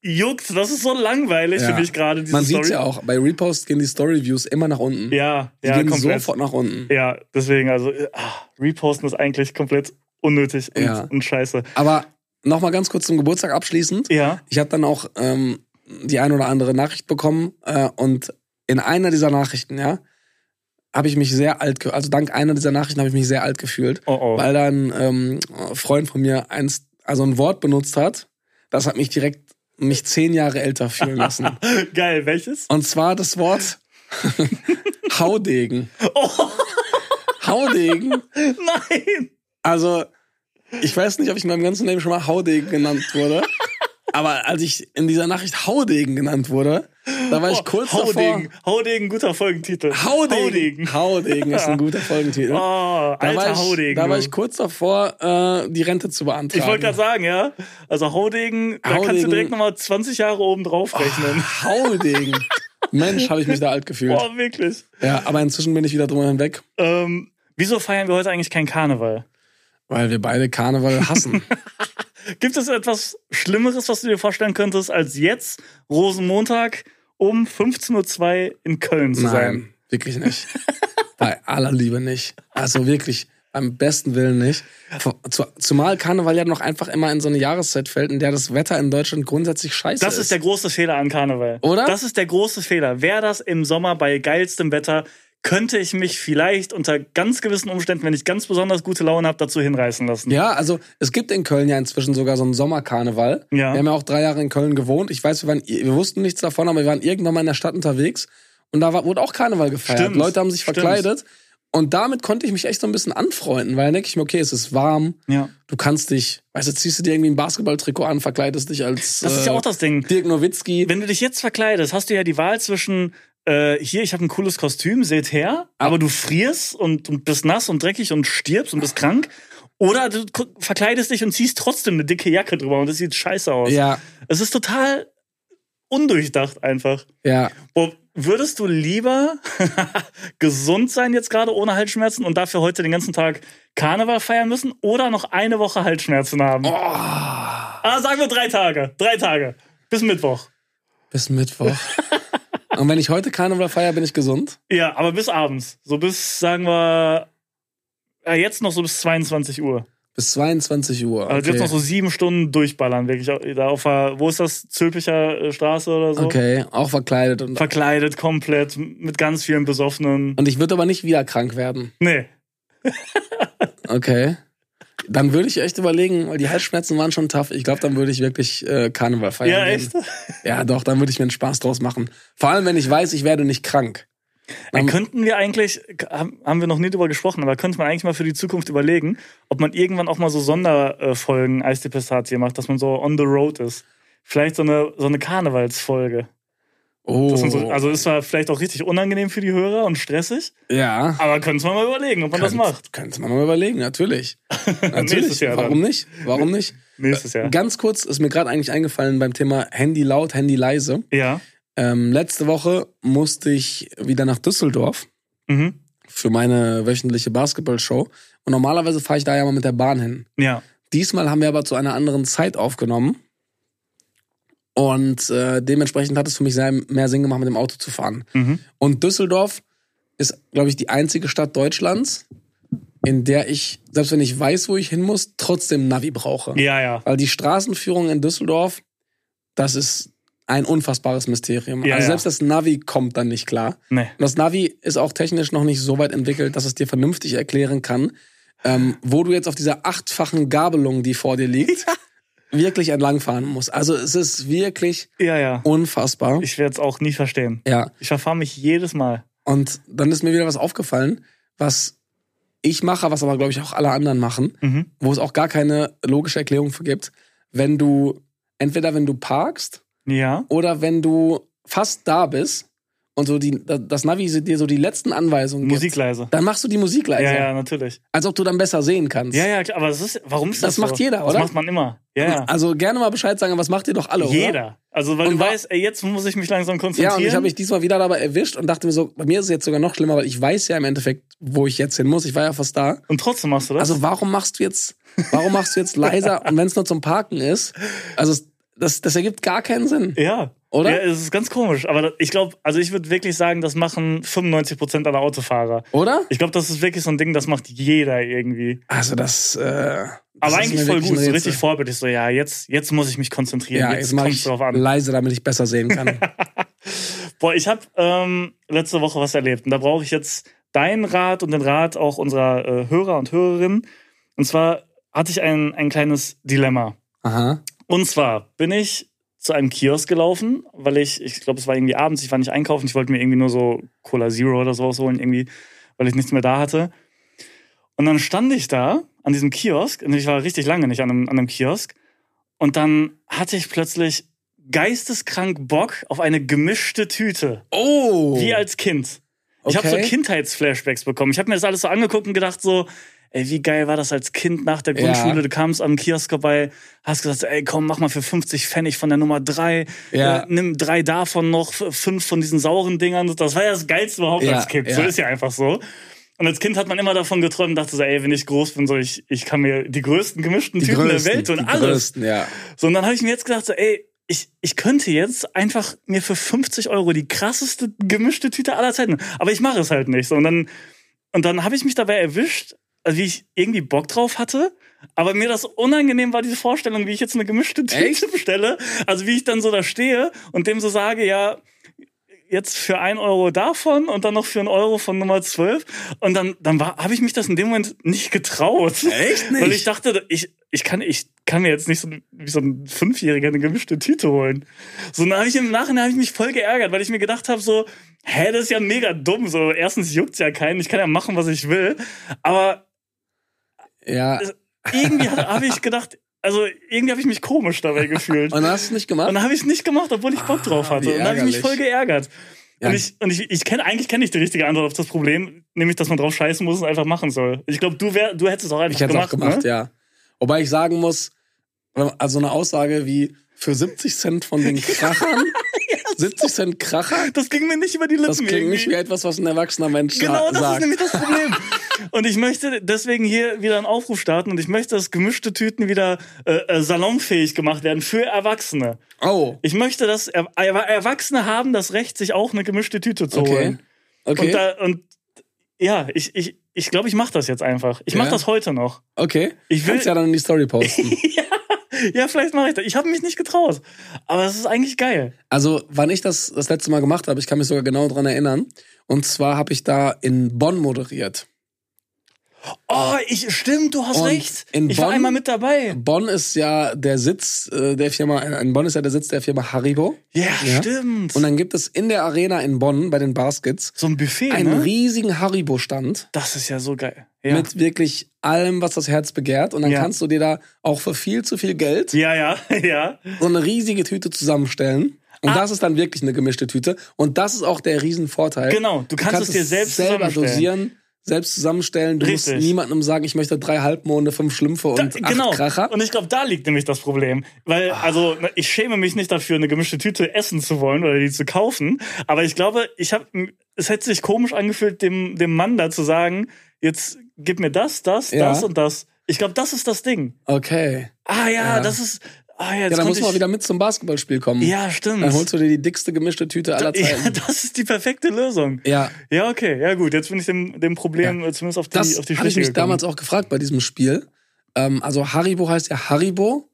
juckt, das ist so langweilig Ja. für mich gerade, Man sieht ja auch, bei Repost gehen die Story-Views immer nach unten. Ja, die ja, gehen komplett. sofort nach unten. Ja, deswegen, also, ah, reposten ist eigentlich komplett unnötig und, Ja. und scheiße. Aber nochmal ganz kurz zum Geburtstag abschließend. Ja. Ich habe dann auch ähm, die ein oder andere Nachricht bekommen äh, und in einer dieser Nachrichten, ja, habe ich mich sehr alt, also dank einer dieser Nachrichten habe ich mich sehr alt gefühlt, Oh oh. weil da ein ähm, Freund von mir eins, also ein Wort benutzt hat, das hat mich direkt mich zehn Jahre älter fühlen lassen. *laughs* Geil, welches? Und zwar das Wort *laughs* Haudegen. Oh, Haudegen. *laughs* nein! Also, ich weiß nicht, ob ich in meinem ganzen Leben schon mal Haudegen genannt wurde. Aber als ich in dieser Nachricht Haudegen genannt wurde, da war ich kurz Oh, Haudegen. davor. Haudegen, guter Folgentitel. Haudegen. Haudegen ist ein guter Folgentitel. *laughs* Oh, da alter war ich, Haudegen. Da war ich kurz davor, äh, die Rente zu beantragen. ich wollte gerade sagen, ja. Also Haudegen, da kannst du Haudegen. direkt nochmal 20 Jahre oben drauf rechnen. Haudegen. *laughs* Mensch, habe ich mich da alt gefühlt. Boah, wirklich. Ja, aber inzwischen bin ich wieder drüber hinweg, Ähm, wieso feiern wir heute eigentlich keinen Karneval? Weil wir beide Karneval *laughs* hassen. Gibt es etwas Schlimmeres, was du dir vorstellen könntest, als jetzt, Rosenmontag, um 15.02 Uhr in Köln zu sein? Nein, wirklich nicht. *laughs* Bei aller Liebe nicht. Also wirklich, beim besten Willen nicht. Zu- Zumal Karneval ja noch einfach immer in so eine Jahreszeit fällt, in der das Wetter in Deutschland grundsätzlich scheiße Das ist der große Fehler an Karneval. Oder? Das ist der große Fehler. Wäre das im Sommer bei geilstem Wetter, könnte ich mich vielleicht unter ganz gewissen Umständen, wenn ich ganz besonders gute Laune habe, dazu hinreißen lassen. Ja, also es gibt in Köln ja inzwischen sogar so einen Sommerkarneval. Ja. Wir haben ja auch drei Jahre in Köln gewohnt. Ich weiß, wir, waren, wir wussten nichts davon, aber wir waren irgendwann mal in der Stadt unterwegs und da war, wurde auch Karneval gefeiert. Stimmt, Leute haben sich stimmt. verkleidet. Und damit konnte ich mich echt so ein bisschen anfreunden, weil dann denke ich mir, okay, es ist warm, Ja. du kannst dich, weißt du, ziehst du dir irgendwie ein Basketballtrikot an, verkleidest dich als Das ist ja äh, auch das Ding. Dirk Nowitzki. Wenn du dich jetzt verkleidest, hast du ja die Wahl zwischen äh, hier, ich habe ein cooles Kostüm, seht her, aber du frierst und, und bist nass und dreckig und stirbst und bist krank. Oder du verkleidest dich und ziehst trotzdem eine dicke Jacke drüber und das sieht scheiße aus. Ja, Es ist total undurchdacht einfach. ja. Boah, würdest du lieber *laughs* gesund sein jetzt gerade ohne Halsschmerzen und dafür heute den ganzen Tag Karneval feiern müssen oder noch eine Woche Halsschmerzen haben? Oh, Ah, sagen wir drei Tage. Drei Tage. Bis Mittwoch. bis Mittwoch. *laughs* Und wenn ich heute Karneval feiere, bin ich gesund? Ja, aber bis abends. So bis, sagen wir, ja, jetzt noch so bis 22 Uhr. Bis 22 Uhr. Also jetzt Okay. noch so sieben Stunden durchballern, wirklich. Da auf der, wo ist das? Zülpicher äh, Straße oder so? okay, auch verkleidet. Und, Verkleidet komplett, mit ganz vielen Besoffenen. und ich würde aber nicht wieder krank werden. Nee. Okay. Dann würde ich echt überlegen, weil die Halsschmerzen waren schon tough. Ich glaube, dann würde ich wirklich äh, Karneval feiern. Ja, gehen. echt? Ja, doch, dann würde ich mir einen Spaß draus machen. Vor allem, wenn ich weiß, ich werde nicht krank. Dann könnten wir eigentlich, haben wir noch nie drüber gesprochen, aber könnte man eigentlich mal für die Zukunft überlegen, ob man irgendwann auch mal so Sonderfolgen Eis Pistazie macht, dass man so on the road ist. Vielleicht so eine, so eine Karnevalsfolge. Oh, so, also ist zwar vielleicht auch richtig unangenehm für die Hörer und stressig, ja. aber könnte man mal überlegen, ob man das macht. Könnte man mal überlegen, natürlich. *laughs* Natürlich. Jahr dann. Warum nicht? Warum nicht? Nächstes Jahr. Ganz kurz ist mir gerade eigentlich eingefallen beim Thema Handy laut, Handy leise. Ja. Ähm, letzte Woche musste ich wieder nach Düsseldorf Mhm. für meine wöchentliche Basketballshow. Und normalerweise fahre ich da ja mal mit der Bahn hin. Ja. Diesmal haben wir aber zu einer anderen Zeit aufgenommen. Und äh, dementsprechend hat es für mich mehr Sinn gemacht, mit dem Auto zu fahren. Mhm. Und Düsseldorf ist, glaube ich, die einzige Stadt Deutschlands, in der ich, selbst wenn ich weiß, wo ich hin muss, trotzdem Navi brauche. Ja, ja. Weil die Straßenführung in Düsseldorf, das ist ein unfassbares Mysterium. Ja, also ja. selbst das Navi kommt dann nicht klar. Nee. Und das Navi ist auch technisch noch nicht so weit entwickelt, dass es dir vernünftig erklären kann, ähm, wo du jetzt auf dieser achtfachen Gabelung, die vor dir liegt, wirklich entlangfahren musst. Also es ist wirklich Ja, ja. unfassbar. Ich werde es auch nie verstehen. ja. Ich verfahre mich jedes Mal. Und dann ist mir wieder was aufgefallen, was ich mache, was aber, glaube ich, auch alle anderen machen, Mhm. wo es auch gar keine logische Erklärung für gibt. Wenn du, entweder wenn du parkst Ja. oder wenn du fast da bist und so die, das Navi dir so die letzten Anweisungen Musik gibt, leise. dann machst du die Musik leiser. Ja, ja, natürlich. Als ob du dann besser sehen kannst. Ja, ja, klar, aber das ist, warum ist das Das macht so? jeder, das oder? Das macht man immer. Ja, ja. Also gerne mal Bescheid sagen, was macht ihr doch alle, oder? Jeder. Also, weil Und du weißt, ey, jetzt muss ich mich langsam konzentrieren. Ja, und ich habe mich diesmal wieder dabei erwischt und dachte mir so, bei mir ist es jetzt sogar noch schlimmer, weil ich weiß ja im Endeffekt, wo ich jetzt hin muss. Ich war ja fast da. und trotzdem machst du das? Also warum machst du jetzt, warum machst du jetzt leiser *laughs* und wenn es nur zum Parken ist? Also das, das ergibt gar keinen Sinn. ja. Oder? Ja, es ist ganz komisch. Aber ich glaube, also ich würde wirklich sagen, das machen 95% aller Autofahrer. Oder? Ich glaube, das ist wirklich so ein Ding, das macht jeder irgendwie. Also das. Äh, das Aber eigentlich voll gut, so richtig vorbildlich. So, ja, jetzt, jetzt muss ich mich konzentrieren. Ja, jetzt jetzt ich drauf an. leise, damit ich besser sehen kann. *laughs* Boah, ich habe ähm, letzte Woche was erlebt und da brauche ich jetzt deinen Rat und den Rat auch unserer äh, Hörer und Hörerinnen. Und zwar hatte ich ein, ein kleines Dilemma. Aha. Und zwar bin ich zu einem Kiosk gelaufen, weil ich, ich glaube, es war irgendwie abends, ich war nicht einkaufen, ich wollte mir irgendwie nur so Cola Zero oder sowas holen, irgendwie, weil ich nichts mehr da hatte. Und dann stand ich da an diesem Kiosk, und ich war richtig lange nicht an einem, an einem Kiosk, und dann hatte ich plötzlich geisteskrank Bock auf eine gemischte Tüte. Oh. Wie als Kind. Ich habe so Okay. Kindheitsflashbacks bekommen. Ich habe mir das alles so angeguckt und gedacht so, ey, wie geil war das als Kind nach der Ja. Grundschule? Du kamst am Kiosk vorbei, hast gesagt, ey, komm, mach mal für 50 Pfennig von der Nummer drei, Ja. äh, nimm drei davon noch, fünf von diesen sauren Dingern. Das war ja das Geilste überhaupt Ja, als Kind. So ja. ist ja einfach so. Und als Kind hat man immer davon geträumt und dachte so, ey, wenn ich groß bin, so ich, ich kann mir die größten gemischten die Tüten größten, der Welt und die alles. größten, ja. So, und dann habe ich mir jetzt gedacht, so, ey, ich, ich könnte jetzt einfach mir für 50 Euro die krasseste gemischte Tüte aller Zeiten. Aber ich mache es halt nicht. So, und dann, und dann habe ich mich dabei erwischt, also wie ich irgendwie Bock drauf hatte. Aber mir das unangenehm war, diese Vorstellung, wie ich jetzt eine gemischte Tüte Echt? *laughs* bestelle. Also wie ich dann so da stehe und dem so sage, ja, jetzt für ein Euro davon und dann noch für einen Euro von Nummer 12. Und dann, dann war, habe ich mich das in dem Moment nicht getraut. Echt nicht? Weil ich dachte, ich, ich, kann, ich kann mir jetzt nicht so wie so ein Fünfjähriger eine gemischte Tüte holen. So, dann habe ich im Nachhinein hab ich mich voll geärgert, weil ich mir gedacht habe, so, hä, das ist ja mega dumm. So, erstens juckt's ja keinen, ich kann ja machen, was ich will. Aber Ja. irgendwie habe ich gedacht, also irgendwie habe ich mich komisch dabei *laughs* gefühlt. Und dann hast du es nicht gemacht? Und dann habe ich es nicht gemacht, obwohl ich Bock Ah, drauf hatte. Und dann habe ich mich voll geärgert. Ja. Und ich, und ich, ich kenne, eigentlich kenne ich die richtige Antwort auf das Problem, nämlich, dass man drauf scheißen muss und einfach machen soll. Ich glaube, du wär, du hättest es auch einfach Ich hätte es auch gemacht, gemacht, ne? ja. Wobei ich sagen muss, also eine Aussage wie für 70 Cent von den *laughs* Krachern, 70 Cent Kracher, Das ging mir nicht über die Lippen. das klingt nicht wie etwas, was ein erwachsener Mensch Genau, sa- das sagt. ist nämlich das Problem. *laughs* Und ich möchte deswegen hier wieder einen Aufruf starten und ich möchte, dass gemischte Tüten wieder äh, äh, salonfähig gemacht werden für Erwachsene. oh, Ich möchte, dass er Er- Erwachsene haben das Recht, sich auch eine gemischte Tüte zu okay. holen. Okay, Und, da, und ja, ich ich, ich, glaube, ich mache das jetzt einfach. Ich mache Ja. das heute noch. okay. Ich will- Kannst ja dann in die Story posten. *laughs* Ja, vielleicht mache ich das. Ich habe mich nicht getraut. Aber es ist eigentlich geil. Also, wann ich das das letzte Mal gemacht habe, ich kann mich sogar genau dran erinnern. Und zwar habe ich da in Bonn moderiert. Oh, ich stimmt, du hast Und recht. in ich war Bonn- einmal mit dabei. Bonn ist ja der Sitz äh, der Firma, in Bonn ist ja der Sitz der Firma Haribo. Ja, Ja. stimmt. Und dann gibt es in der Arena in Bonn bei den Baskets so ein Buffet, einen ne? riesigen Haribo-Stand Das ist ja so geil. Ja. mit wirklich allem, was das Herz begehrt. Und dann Ja. kannst du dir da auch für viel zu viel Geld ja, ja, *laughs* ja. so eine riesige Tüte zusammenstellen. Und Ah. das ist dann wirklich eine gemischte Tüte. Und das ist auch der Riesenvorteil. Genau, du kannst es dir selbst selber dosieren, selbst zusammenstellen. Du musst Richtig. niemandem sagen, ich möchte drei Halbmonde, fünf Schlümpfe und Da, acht genau. Kracher. Und ich glaube, da liegt nämlich das Problem. Weil, also, ne, ich schäme mich nicht dafür, eine gemischte Tüte essen zu wollen oder die zu kaufen. Aber ich glaube, ich habe, es hätte sich komisch angefühlt, dem, dem Mann da zu sagen, jetzt gib mir das, das, Ja. das und das. Ich glaube, das ist das Ding. Okay. Ah ja, Ja. das ist. Ah ja, Ja, jetzt dann muss man wieder mit zum Basketballspiel kommen. Ja, stimmt. Dann holst du dir die dickste gemischte Tüte aller ja, Zeiten. das ist die perfekte Lösung. Ja, Ja, okay, ja gut, jetzt bin ich dem, dem Problem äh, zumindest auf die, das auf die habe ich Schliche mich gekommen. damals auch gefragt bei diesem Spiel. Ähm, also Haribo heißt ja Haribo,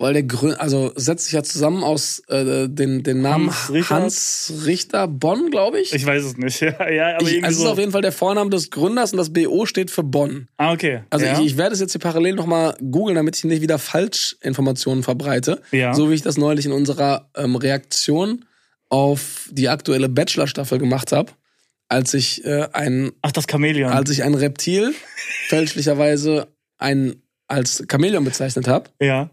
weil der Grün, also setzt sich ja zusammen aus äh, den, den Namen Hans Richter. Hans Richter Bonn, glaube ich. Ich weiß es nicht. *laughs* Ja, ja aber Ich, also es ist so. auf jeden Fall der Vorname des Gründers und das BO steht für Bonn. ah, okay. Also ja. ich, ich werde es jetzt hier parallel nochmal googeln, damit ich nicht wieder Falschinformationen verbreite. Ja. So wie ich das neulich in unserer ähm, Reaktion auf die aktuelle Bachelor-Staffel gemacht habe, als ich äh, ein Ach, das Chamäleon. als ich ein Reptil *laughs* fälschlicherweise ein als Chamäleon bezeichnet habe. ja.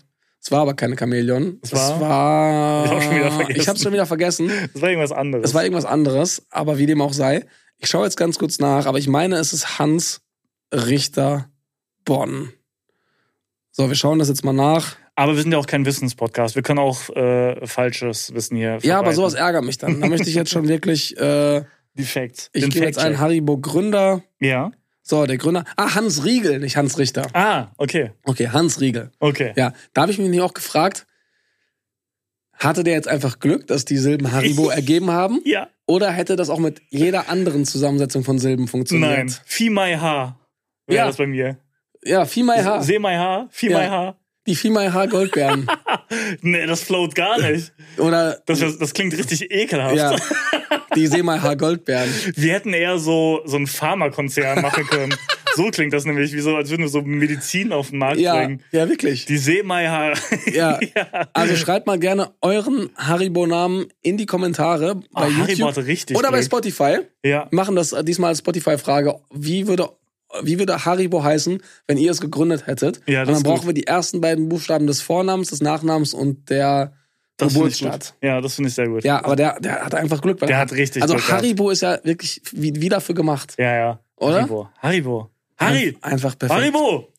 Es war aber keine Chamäleon. Es Es war? war. Ich hab schon wieder vergessen. Ich hab's schon wieder vergessen. *laughs* Das war irgendwas anderes. Es war irgendwas anderes, aber wie dem auch sei. Ich schaue jetzt ganz kurz nach, aber ich meine, es ist Hans Richter Bonn. So, wir schauen das jetzt mal nach. aber wir sind ja auch kein Wissenspodcast. Wir können auch äh, falsches Wissen hier Ja, aber verbreiten. sowas ärgert mich dann. Da möchte ich jetzt schon wirklich. Äh, Die Facts. ich gebe jetzt ein. Haribo Gründer. Ja. So, der Gründer. Ah, Hans Riegel, nicht Hans Richter. Ah, okay. Okay, Hans Riegel. Okay. Ja, da habe ich mich auch gefragt, hatte der jetzt einfach Glück, dass die Silben Haribo *laughs* ergeben haben? Ja. Oder hätte das auch mit jeder anderen Zusammensetzung von Silben funktioniert? Nein. Vieh my Haar. Wäre Ja. das bei mir. Ja, Vieh my Haar. Seh my Haar. Vieh Ja. my Haar. Die my Haar Goldbeeren. *laughs* Nee, das float gar nicht. Oder, Das, das klingt richtig ekelhaft. ja, die Seh my Haar Goldbeeren. Wir hätten eher so, so einen Pharmakonzern machen können. *laughs* so klingt das nämlich, wie so, als würden wir so Medizin auf den Markt Ja, bringen. ja, wirklich. Die Seemeier. *laughs* Ja. Also schreibt mal gerne euren Haribo-Namen in die Kommentare bei Haribo YouTube hatte richtig oder bei. Spotify. Ja. machen das äh, diesmal als Spotify-Frage. Wie würde, wie würde Haribo heißen, wenn ihr es gegründet hättet? Ja, und das dann ist brauchen gut. wir die ersten beiden Buchstaben des Vornamens, des Nachnamens und der Das Geburtsstadt. Ja, das finde ich sehr gut. Ja, aber der, der hat einfach Glück. Weil Der er hat richtig Also Glück gehabt. Haribo ist ja wirklich wie, wie dafür gemacht. Ja, ja. Oder? Haribo. Haribo. Harry! Einfach perfekt. Haribo!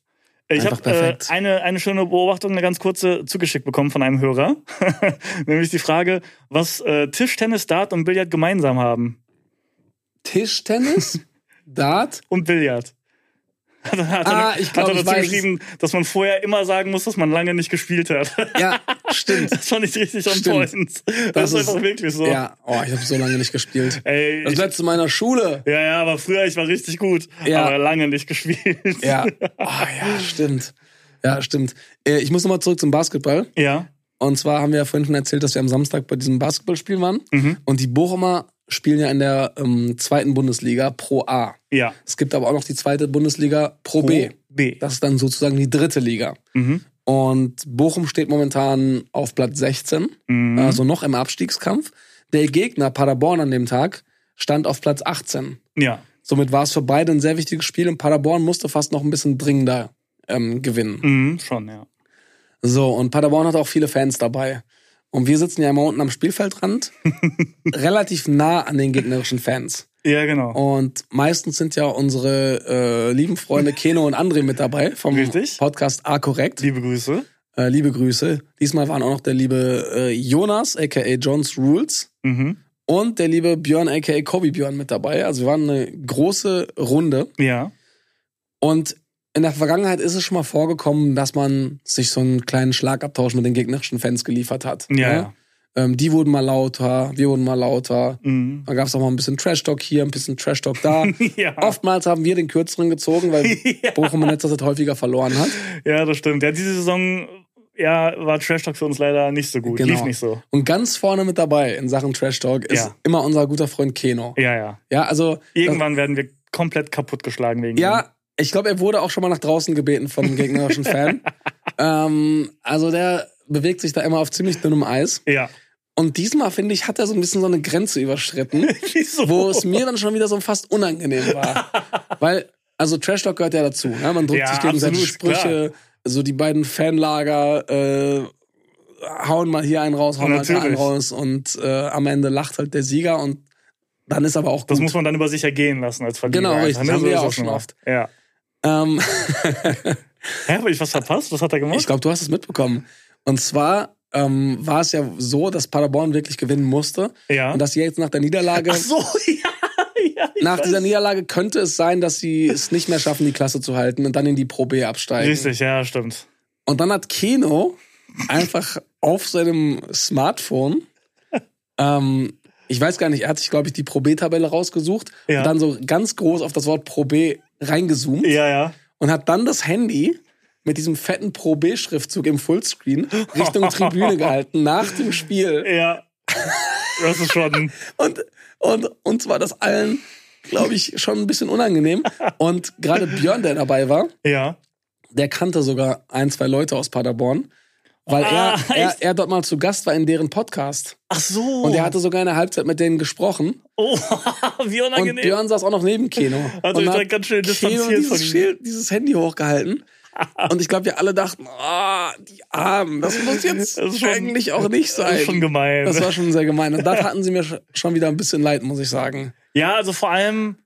Ich habe äh, eine, eine schöne Beobachtung, eine ganz kurze zugeschickt bekommen von einem Hörer. *laughs* Nämlich die Frage, was äh, Tischtennis, Dart und Billard gemeinsam haben. Tischtennis, *laughs* Dart. Und Billard. Hat, er- hat, Ah, er, ich glaub, hat er dazu geschrieben, dass man vorher immer sagen muss, dass man lange nicht gespielt hat. Ja, *laughs* stimmt. Das fand ich richtig on point. Das, Das ist ist- einfach wirklich so. Ja, oh, ich habe so lange nicht gespielt. Ey, Das letzte Mal in der Schule. ja, ja, aber früher, ich war richtig gut. Ja. Aber lange nicht gespielt. Ja, oh, *laughs* ja, stimmt. Ja, stimmt. Äh, Ich muss nochmal zurück zum Basketball. Ja. Und zwar haben wir ja vorhin schon erzählt, dass wir am Samstag bei diesem Basketballspiel waren. Mhm. Und die Bochumer spielen ja in der ähm, zweiten Bundesliga Pro A. Ja. Es gibt aber auch noch die zweite Bundesliga Pro, B. B. Das ist dann sozusagen die dritte Liga. Mhm. Und Bochum steht momentan auf Platz 16, Mhm. also noch im Abstiegskampf. Der Gegner Paderborn an dem Tag stand auf Platz 18. Ja. Somit war es für beide ein sehr wichtiges Spiel und Paderborn musste fast noch ein bisschen dringender ähm, gewinnen. Mhm, schon, ja. So, und Paderborn hat auch viele Fans dabei. Und wir sitzen ja immer unten am Spielfeldrand, *laughs* relativ nah an den gegnerischen Fans. Ja, genau. Und meistens sind ja unsere äh, lieben Freunde Keno und André mit dabei vom Richtig. Podcast A korrekt. Liebe Grüße. Äh, liebe Grüße. Diesmal waren auch noch der liebe äh, Jonas, aka Jones Rules, Mhm. und der liebe Björn, aka Kobe Björn mit dabei. Also wir waren eine große Runde. Ja. Und in der Vergangenheit ist es schon mal vorgekommen, dass man sich so einen kleinen Schlagabtausch mit den gegnerischen Fans geliefert hat. Ja, ne? ja. Ähm, die wurden mal lauter, wir wurden mal lauter. Mhm. Dann gab es auch mal ein bisschen Trash-Talk hier, ein bisschen Trash-Talk da. *laughs* Ja. Oftmals haben wir den kürzeren gezogen, weil *laughs* Ja. Bochum in letzter Zeit häufiger verloren hat. ja, das stimmt. Ja, diese Saison ja, war Trash Talk für uns leider nicht so gut. Genau. Lief nicht so. Und ganz vorne mit dabei in Sachen Trash-Talk ist Ja. immer unser guter Freund Keno. Ja, ja. Ja, also. Irgendwann werden wir komplett kaputtgeschlagen wegen ihm. Ja, ich glaube, er wurde auch schon mal nach draußen gebeten von einem gegnerischen Fan. *laughs* ähm, also der bewegt sich da immer auf ziemlich dünnem Eis. Ja. Und diesmal, finde ich, hat er so ein bisschen so eine Grenze überschritten, *laughs* wo es mir dann schon wieder so fast unangenehm war. *laughs* Weil, also Trash Talk gehört ja dazu. Ne? Man drückt Ja, sich gegenseitig absolut, Sprüche, so die beiden Fanlager äh, hauen mal hier einen raus, hauen mal da einen Natürlich. raus und äh, am Ende lacht halt der Sieger und dann ist aber auch gut. Das muss man dann über sich ergehen lassen als Verlierer. Genau, richtig. ne? Haben wir ja auch das schon mal. oft. Ja. Ähm, Hä, habe ich was verpasst? Was hat er gemacht? ich glaube, du hast es mitbekommen. Und zwar ähm, war es ja so, dass Paderborn wirklich gewinnen musste ja. und dass sie jetzt nach der Niederlage Ach so, *laughs* ja. ja Nach weiß. dieser Niederlage könnte es sein, dass sie es nicht mehr schaffen, die Klasse zu halten und dann in die Pro B absteigen. Richtig, ja, stimmt. Und dann hat Keno einfach auf seinem Smartphone, *laughs* ähm, ich weiß gar nicht, er hat sich, glaube ich, die Pro B-Tabelle rausgesucht Ja. und dann so ganz groß auf das Wort Pro B reingezoomt Ja, ja. und hat dann das Handy mit diesem fetten Pro B-Schriftzug im Fullscreen Richtung *laughs* Tribüne gehalten nach dem Spiel. Ja. Das ist schon. Und, und uns war das allen, glaube ich, schon ein bisschen unangenehm. Und gerade Björn, der dabei war, Ja. der kannte sogar ein, zwei Leute aus Paderborn, weil Ah, er, er, er dort mal zu Gast war in deren Podcast. Ach so. Und er hatte sogar in der Halbzeit mit denen gesprochen. Oh, *laughs* wie unangenehm. Und Björn saß auch noch neben Keno. *laughs* Hat und euch direkt ganz schön Keno distanziert von dieses. Schild, dieses Handy hochgehalten. *laughs* Und ich glaube, wir alle dachten, ah, die Armen, das muss jetzt Das schon- eigentlich auch nicht sein. Das ist schon gemein. Das war schon sehr gemein. Und da taten sie mir sch- schon wieder ein bisschen leid, muss ich sagen. Ja, also vor allem,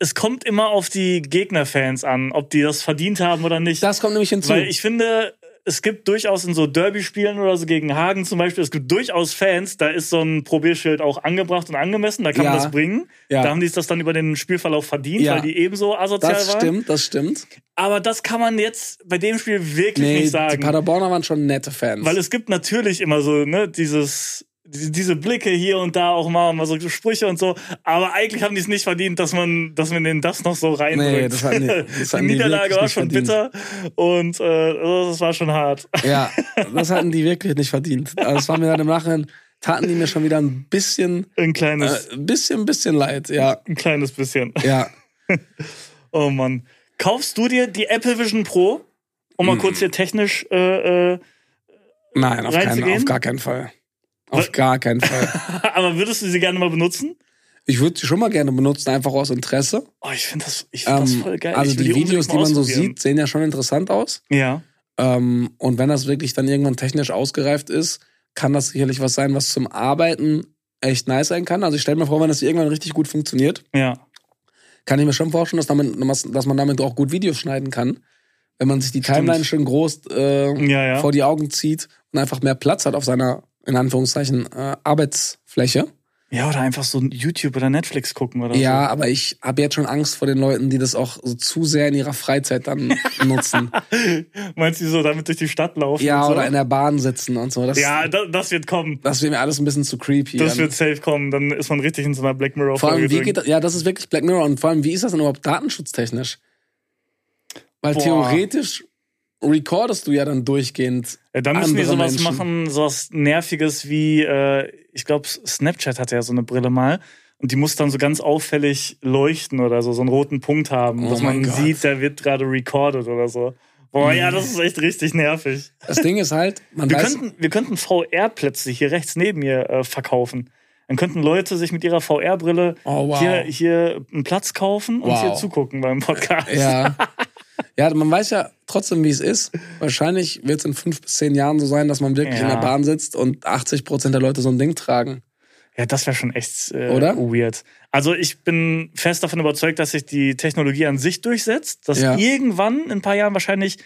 es kommt immer auf die Gegnerfans an, ob die das verdient haben oder nicht. Das kommt nämlich hinzu. Weil ich finde, es gibt durchaus in so Derby-Spielen oder so gegen Hagen zum Beispiel, es gibt durchaus Fans, da ist so ein Probierschild auch angebracht und angemessen, da kann man Ja. das bringen. Ja. Da haben die es das dann über den Spielverlauf verdient, Ja. weil die ebenso asozial das waren. stimmt, das stimmt. Aber das kann man jetzt bei dem Spiel wirklich Nee, nicht die sagen. Paderborner waren schon nette Fans. Weil es gibt natürlich immer so, ne, dieses, die- diese Blicke hier und da auch mal, mal so Sprüche und so. Aber eigentlich haben die es nicht verdient, dass man, dass man denen das noch so reindrückt. Nee, das hatten die- *laughs* das die hatten Niederlage war nicht schon verdient. bitter und äh, das war schon hart. ja, *laughs* das hatten die wirklich nicht verdient. Also es war mir dann im Nachhinein, taten die mir schon wieder ein bisschen, Ein kleines, äh, ein bisschen, bisschen leid. Ja, ein kleines bisschen. ja. *laughs* Oh Mann. Kaufst du dir die Apple Vision Pro? Um Hm. mal kurz hier technisch äh, äh, Nein, auf, keinen, auf gar keinen Fall. Auf Was? gar keinen Fall. *laughs* aber würdest du sie gerne mal benutzen? Ich würde sie schon mal gerne benutzen, einfach aus Interesse. Oh, ich finde das, ich find das Ähm, voll geil. also die unbedingt Videos, die man so sieht, sehen ja schon interessant aus. Ja. Ähm, und wenn das wirklich dann irgendwann technisch ausgereift ist, kann das sicherlich was sein, was zum Arbeiten echt nice sein kann. Also ich stelle mir vor, wenn das irgendwann richtig gut funktioniert, Ja. kann ich mir schon vorstellen, dass, damit, dass man damit auch gut Videos schneiden kann. Wenn man sich die Timeline schön groß äh, Ja, ja. vor die Augen zieht und einfach mehr Platz hat auf seiner, in Anführungszeichen, äh, Arbeitsfläche. Ja, oder einfach so YouTube oder Netflix gucken oder Ja, aber ich habe jetzt schon Angst vor den Leuten, die das auch so zu sehr in ihrer Freizeit dann *laughs* nutzen. so. Meinst du, so damit durch die Stadt laufen? ja, so? oder in der Bahn sitzen und so. Das, Ja, das, das wird kommen. das wäre mir alles ein bisschen zu creepy. Das Dann- wird safe kommen. Dann ist man richtig in so einer Black Mirror vor allem, wie geht das? Ja, das ist wirklich Black Mirror. Und vor allem, wie ist das denn überhaupt datenschutztechnisch? Weil Boah. theoretisch recordest du ja dann durchgehend. Ja, dann müssen die sowas Menschen. machen, sowas Nerviges wie, äh, ich glaube, Snapchat hatte ja so eine Brille mal. Und die muss dann so ganz auffällig leuchten oder so, so einen roten Punkt haben, Oh dass man Gott. sieht, der wird gerade recorded oder so. Boah, ja, das ist echt richtig nervig. Das Ding ist halt, man Wir weiß, könnten, wir könnten VR-Plätze hier rechts neben mir äh, verkaufen. Dann könnten Leute sich mit ihrer VR-Brille Oh, wow. hier, hier einen Platz kaufen und Wow. hier zugucken beim Podcast. ja. *laughs* Ja, man weiß ja trotzdem, wie es ist. Wahrscheinlich wird es in fünf bis zehn Jahren so sein, dass man wirklich Ja. in der Bahn sitzt und 80 Prozent der Leute so ein Ding tragen. Ja, das wäre schon echt äh, Oder? weird. Also ich bin fest davon überzeugt, dass sich die Technologie an sich durchsetzt, dass Ja. irgendwann in ein paar Jahren wahrscheinlich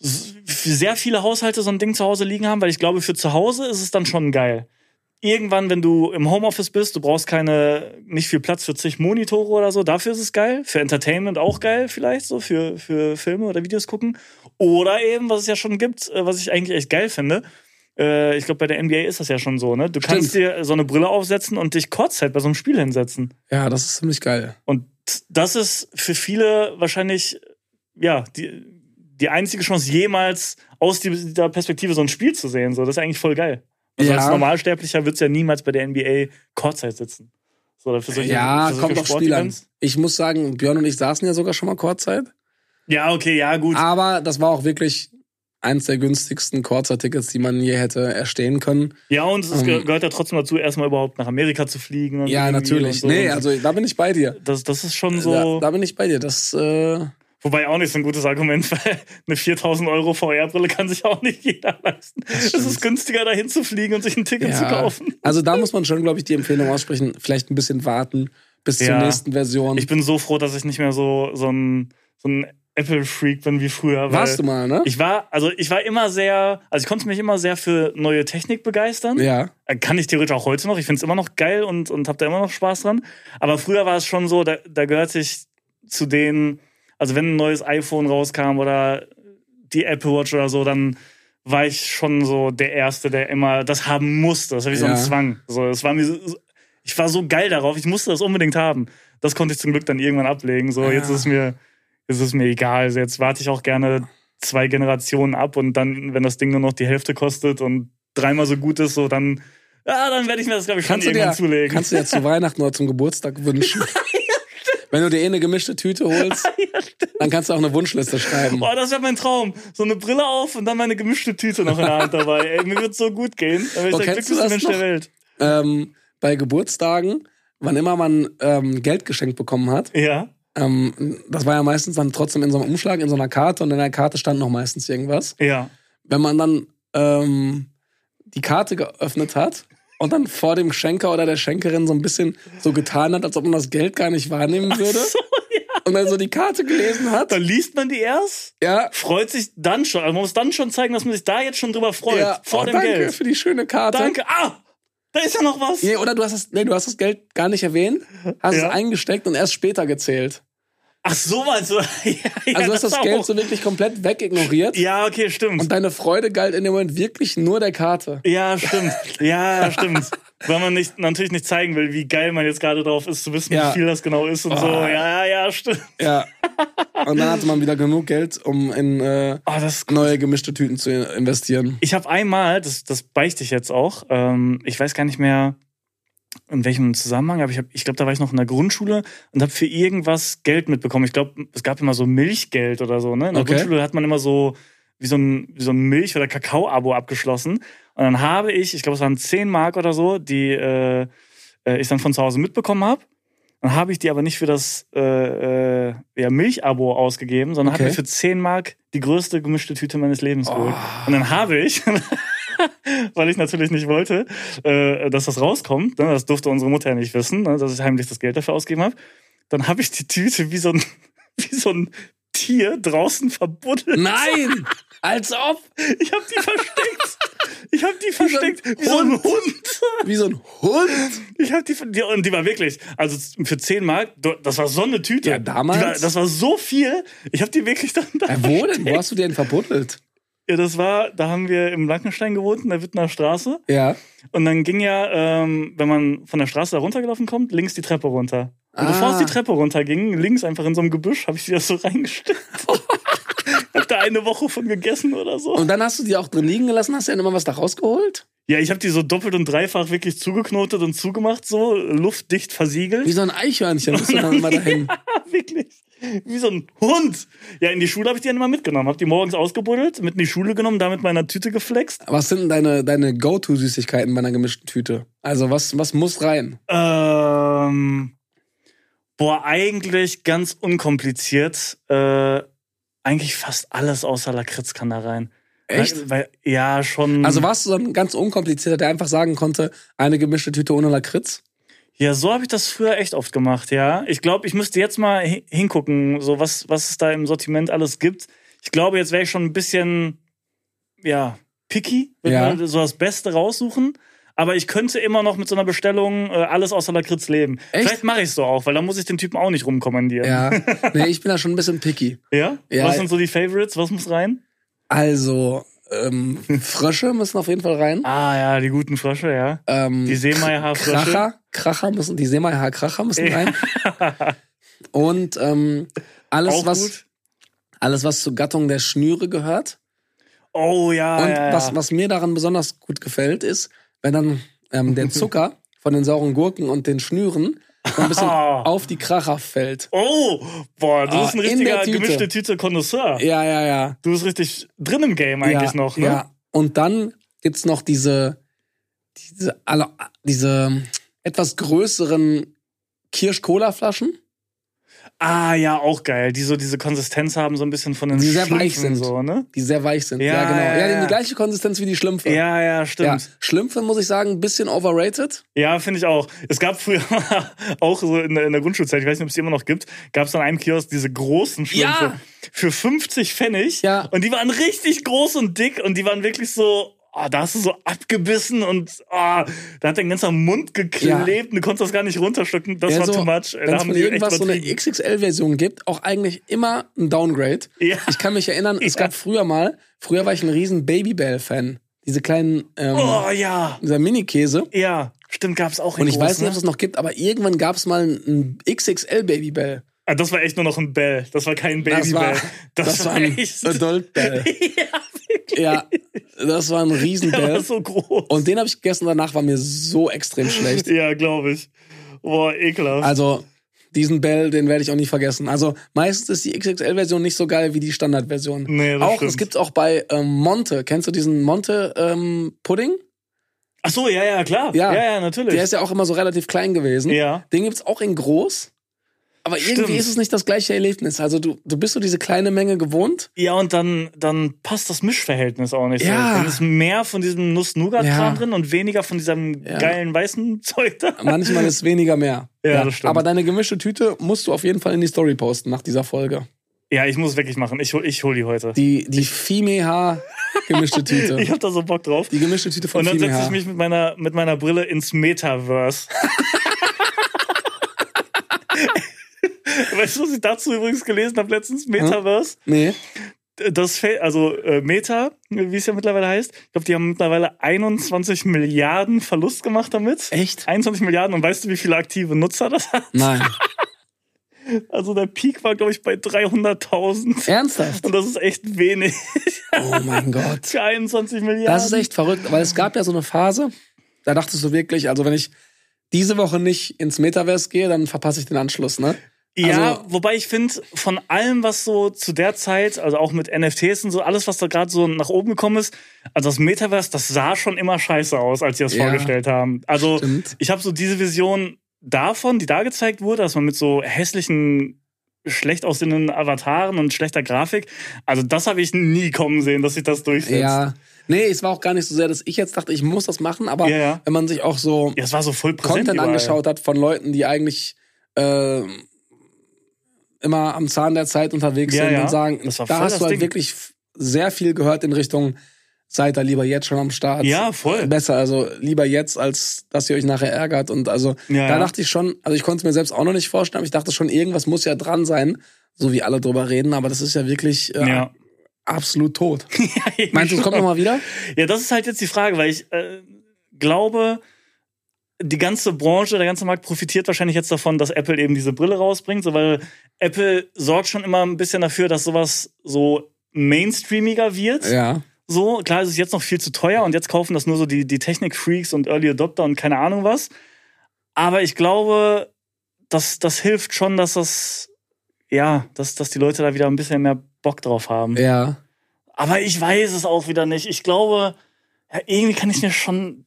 sehr viele Haushalte so ein Ding zu Hause liegen haben, weil ich glaube, für zu Hause ist es dann schon geil. Irgendwann, wenn du im Homeoffice bist, du brauchst keine, nicht viel Platz für zig Monitore oder so, dafür ist es geil. Für Entertainment auch geil, vielleicht so, für, für Filme oder Videos gucken. Oder eben, was es ja schon gibt, äh, was ich eigentlich echt geil finde, äh, ich glaube, bei der NBA ist das ja schon so, ne? Du kannst Stimmt. dir so eine Brille aufsetzen und dich kurzzeit bei so einem Spiel hinsetzen. Ja, das ist ziemlich geil. Und das ist für viele wahrscheinlich, ja, die, die einzige Chance, jemals aus dieser Perspektive so ein Spiel zu sehen. So, das ist eigentlich voll geil. Also Ja. als Normalsterblicher wird's ja niemals bei der NBA Kurzzeit sitzen. So, für solche, Ja, für kommt auf Spiel an. Ich muss sagen, Björn und ich saßen ja sogar schon mal Kurzzeit. Ja, okay, ja, gut. Aber das war auch wirklich eins der günstigsten Kurzzeit-Tickets, die man je hätte erstehen können. Ja, und es Ähm. gehört ja trotzdem dazu, erstmal überhaupt nach Amerika zu fliegen. Ja, natürlich. So. Nee, also da bin ich bei dir. das, das ist schon so. Da, da bin ich bei dir. Das, äh, Wobei auch nicht so ein gutes Argument, *laughs* weil eine 4000 Euro VR-Brille kann sich auch nicht jeder leisten. Es ist günstiger, dahin zu fliegen und sich ein Ticket zu ja. kaufen. *laughs* Also da muss man schon, glaube ich, die Empfehlung aussprechen, vielleicht ein bisschen warten bis zur Ja. nächsten Version. Ich bin so froh, dass ich nicht mehr so, so ein, so ein Apple-Freak bin wie früher. Warst du mal, ne? Ich war, also ich war immer sehr, also ich konnte mich immer sehr für neue Technik begeistern. ja. Äh, Kann ich theoretisch auch heute noch. Ich finde es immer noch geil und, und habe da immer noch Spaß dran. Aber früher war es schon so, da, da gehörte ich zu denen, also wenn ein neues iPhone rauskam oder die Apple Watch oder so, dann war ich schon so der Erste, der immer das haben musste. Das habe ich so Ja. einen Zwang. So, es war mir so, ich war so geil darauf, ich musste das unbedingt haben. Das konnte ich zum Glück dann irgendwann ablegen. So, Ja. jetzt ist mir, jetzt ist mir egal. Also jetzt warte ich auch gerne zwei Generationen ab und dann, wenn das Ding nur noch die Hälfte kostet und dreimal so gut ist, so dann, ja, dann werde ich mir das, glaube ich, schon Kannst du, irgendwann dir, zulegen. kannst du dir zu *laughs* Weihnachten oder zum Geburtstag wünschen. *laughs* Wenn du dir eh eine gemischte Tüte holst, *laughs* dann kannst du auch eine Wunschliste schreiben. Boah, das wäre mein Traum. So eine Brille auf und dann meine gemischte Tüte noch in der Hand dabei. Ey, mir wird so gut gehen. Dann bin ich Boah, der glücklichste Mensch noch? der Welt. Ähm, bei Geburtstagen, wann immer man ähm, Geld geschenkt bekommen hat, Ja. ähm, das war ja meistens dann trotzdem in so einem Umschlag, in so einer Karte und in der Karte stand noch meistens irgendwas. Ja. Wenn man dann ähm, die Karte geöffnet hat und dann vor dem Schenker oder der Schenkerin so ein bisschen so getan hat, als ob man das Geld gar nicht wahrnehmen würde So, ja. und dann so die Karte gelesen hat. Dann liest man die erst, Ja, freut sich dann schon. Also man muss dann schon zeigen, dass man sich da jetzt schon drüber freut. ja. vor oh, dem danke Geld. für die schöne Karte. Danke. Ah, da ist ja noch was. Nee, oder du hast das, nee, du hast das Geld gar nicht erwähnt, hast Ja. es eingesteckt und erst später gezählt. Ach, so meinst du. *laughs* ja, Also du hast das auch. Geld so wirklich komplett wegignoriert Ja, okay, stimmt. und deine Freude galt in dem Moment wirklich nur der Karte. ja, stimmt. Ja, stimmt. Weil man nicht, natürlich nicht zeigen will, wie geil man jetzt gerade drauf ist, zu wissen, Ja. wie viel das genau ist und so. Oh. Ja, ja, ja, stimmt. Ja. Und dann hatte man wieder genug Geld, um in äh, Oh, das neue gemischte Tüten zu investieren. Ich habe einmal, das, das beichte ich jetzt auch, ähm, ich weiß gar nicht mehr in welchem Zusammenhang, aber ich, hab, ich glaube, da war ich noch in der Grundschule und habe für irgendwas Geld mitbekommen. Ich glaube, es gab immer so Milchgeld oder so. Ne? In der Okay. Grundschule hat man immer so wie so ein, wie so ein Milch- oder Kakao-Abo abgeschlossen. Und dann habe ich, ich glaube, es waren 10 Mark oder so, die äh, äh, ich dann von zu Hause mitbekommen habe. Dann habe ich die aber nicht für das äh, äh, ja, Milchabo ausgegeben, sondern Okay. habe mir für 10 Mark die größte gemischte Tüte meines Lebens geholt. Und dann habe ich, *laughs* *laughs* weil ich natürlich nicht wollte, äh, dass das rauskommt, ne, das durfte unsere Mutter ja nicht wissen, ne, dass ich heimlich das Geld dafür ausgegeben habe, dann habe ich die Tüte wie so ein, *laughs* wie so ein Tier draußen verbuddelt. Nein! Als ob! Ich habe die versteckt. Ich habe die versteckt wie so ein Hund. Wie so ein Hund! Ich habe die, die und die war wirklich, also für 10 Mark, das war so eine Tüte. Ja, damals? War, das war so viel. Ich habe die wirklich dann da Äh, wo denn? Wo hast du die denn verbuddelt? Ja, das war, da haben wir im Blankenstein gewohnt, in der Wittner Straße. Ja. Und dann ging ja, ähm, wenn man von der Straße da runtergelaufen kommt, links die Treppe runter. Und Ah. bevor es die Treppe runterging, links einfach in so einem Gebüsch, habe ich die da so *laughs* reingesteckt. *laughs* *laughs* hab da eine Woche von gegessen oder so. Und dann hast du die auch drin liegen gelassen, hast du ja immer was da rausgeholt? Ja, ich habe die so doppelt und dreifach wirklich zugeknotet und zugemacht, so luftdicht versiegelt. Wie so ein Eichhörnchen bist *laughs* du dann immer dahin. *laughs* Ja, wirklich. Wie so ein Hund. Ja, in die Schule habe ich die dann immer mitgenommen. Hab die morgens ausgebuddelt, mit in die Schule genommen, da mit meiner Tüte geflext. Was sind denn deine, deine Go-To-Süßigkeiten bei einer gemischten Tüte? Also was, was muss rein? Ähm, boah, eigentlich ganz unkompliziert. Äh, eigentlich fast alles außer Lakritz kann da rein. Echt? Weil, weil, ja, schon. Also warst du so ein ganz unkomplizierter, der einfach sagen konnte, eine gemischte Tüte ohne Lakritz? Ja, so habe ich das früher echt oft gemacht, ja. Ich glaube, ich müsste jetzt mal hi- hingucken, so was, was es da im Sortiment alles gibt. Ich glaube, jetzt wäre ich schon ein bisschen, ja, picky, würde Ja. so das Beste raussuchen. Aber ich könnte immer noch mit so einer Bestellung äh, alles außer Lakritz leben. Echt? Vielleicht mache ich so auch, weil dann muss ich den Typen auch nicht rumkommandieren. Ja. *laughs* Nee, ich bin da schon ein bisschen picky. Ja? Ja. Was sind so die Favorites? Was muss rein? Also, ähm, Frösche müssen auf jeden Fall rein. Ah ja, die guten Frösche, ja. Ähm, Die Seemaier-Haarfrösche. Kracher, Kracher müssen, die Seemaier-Kracher müssen rein. *laughs* Und ähm, alles, Auch was, gut. alles, was zur Gattung der Schnüre gehört. Oh ja, Und ja, ja. was, was mir daran besonders gut gefällt, ist, wenn dann ähm, der *laughs* Zucker von den sauren Gurken und den Schnüren so ein bisschen auf die Kracher fällt. Oh, boah, du Ah, bist ein in der richtiger Tüte. gemischte Tüte Connoisseur. Ja, ja, ja. Du bist richtig drin im Game eigentlich ja, noch, ne? Ja. Und dann gibt's noch diese, diese, alle, diese etwas größeren Kirsch-Cola-Flaschen. Ah, ja, auch geil. Die so diese Konsistenz haben, so ein bisschen von den Die sehr weich sind. so, ne? Die sehr weich sind. Ja, Ja, genau. ja, Ja, die haben ja. die gleiche Konsistenz wie die Schlümpfe. Ja, ja, stimmt. Schlümpfe, muss ich sagen, ein bisschen overrated. Ja, finde ich auch. Es gab früher *laughs* auch so in der, in der Grundschulzeit, ich weiß nicht, ob es die immer noch gibt, gab es an einem Kiosk diese großen Schlümpfe Ja. für 50 Pfennig. Ja. Und die waren richtig groß und dick und die waren wirklich so, oh, da hast du so abgebissen und oh, da hat dein ganzer Mund geklebt und du konntest das gar nicht runterschlucken. Das war so, too much. Wenn es irgendwas so eine XXL-Version gibt, auch eigentlich immer ein Downgrade. Ja. Ich kann mich erinnern, es *laughs* Ja. gab früher mal, früher war ich ein riesen Babybell-Fan. Diese kleinen, ähm, Oh ja, dieser Mini-Käse. ja, stimmt, gab's auch in Und ich weiß nicht, ob ne? es noch gibt, aber irgendwann gab es mal ein XXL-Babybell. Ah, das war echt nur noch ein Bell. Das war kein Das war, Babybell. das, war ein echt. Adult-Bell. *laughs* ja, wirklich. Ja, *laughs* das war ein Der war Riesenbell. so groß. Und den habe ich gegessen, danach war mir so extrem schlecht. ja, glaube ich. Boah, ekelhaft. Also, diesen Bell, den werde ich auch nie vergessen. Also, meistens ist die XXL-Version nicht so geil wie die Standardversion. Nee, das auch, stimmt. es gibt auch bei ähm, Monte. Kennst du diesen Monte-Pudding? Ach so, ja, ja, klar. Ja. ja, ja natürlich. Der ist ja auch immer so relativ klein gewesen. ja. Den gibt's auch in groß. Aber irgendwie Stimmt. ist es nicht das gleiche Erlebnis. Also du, du bist so diese kleine Menge gewohnt. Ja, und dann, dann passt das Mischverhältnis auch nicht Ja. so. Dann ist mehr von diesem Nuss-Nougat-Kram Ja. drin und weniger von diesem Ja. geilen weißen *laughs* Zeug da. Manchmal ist weniger mehr. Ja, das stimmt. Aber deine gemischte Tüte musst du auf jeden Fall in die Story posten nach dieser Folge. Ja, ich muss wirklich machen. Ich hol, ich hol die heute. Die, die Fimeha gemischte *laughs* Tüte. Ich hab da so Bock drauf. Die gemischte Tüte von Und dann setze ich mich mit meiner, mit meiner Brille ins Metaverse. *laughs* *laughs* weißt du, was ich dazu übrigens gelesen habe letztens? Metaverse. Nee. Das, also äh, Meta, wie es ja mittlerweile heißt. Ich glaube, die haben mittlerweile 21 Milliarden Verlust gemacht damit. Echt? 21 Milliarden. Und weißt du, wie viele aktive Nutzer das hat? Nein. *laughs* Also der Peak war, glaube ich, bei 300.000. Ernsthaft? Und das ist echt wenig. Oh mein Gott. Für 21 Milliarden. Das ist echt verrückt, weil es gab ja so eine Phase, da dachtest du wirklich, also wenn ich diese Woche nicht ins Metaverse gehe, dann verpasse ich den Anschluss, ne? Ja, Also- wobei ich finde, von allem, was so zu der Zeit, also auch mit NFTs und so, alles, was da gerade so nach oben gekommen ist, also das Metaverse, das sah schon immer scheiße aus, als sie das Ja. vorgestellt haben. Also Stimmt. ich habe so diese Vision davon, die da gezeigt wurde, dass man mit so hässlichen, schlecht aussehenden Avataren und schlechter Grafik, also das habe ich nie kommen sehen, dass sich das durchsetzt. Ja. Nee, es war auch gar nicht so sehr, dass ich jetzt dachte, ich muss das machen, aber ja. wenn man sich auch so Ja, es war so voll Content überall. angeschaut hat von Leuten, die eigentlich äh, immer am Zahn der Zeit unterwegs Ja, sind ja. und sagen, Das war da hast du halt Ding. wirklich sehr viel gehört in Richtung, seid da lieber jetzt schon am Start. Ja, voll. Besser, also lieber jetzt, als dass ihr euch nachher ärgert. Und also Ja, da dachte ich schon, also ich konnte es mir selbst auch noch nicht vorstellen, aber ich dachte schon, irgendwas muss ja dran sein, so wie alle drüber reden, aber das ist ja wirklich äh, Ja. absolut tot. *laughs* Meinst du, es kommt nochmal wieder? Ja, das ist halt jetzt die Frage, weil ich äh, glaube, die ganze Branche, der ganze Markt profitiert wahrscheinlich jetzt davon, dass Apple eben diese Brille rausbringt, so weil Apple sorgt schon immer ein bisschen dafür, dass sowas so mainstreamiger wird. Ja. So, klar, es ist jetzt noch viel zu teuer und jetzt kaufen das nur so die, die Technik-Freaks und Early Adopter und keine Ahnung was. Aber ich glaube, das, das hilft schon, dass das, ja, dass, dass die Leute da wieder ein bisschen mehr Bock drauf haben. Ja. Aber ich weiß es auch wieder nicht. Ich glaube, ja, irgendwie kann ich mir schon.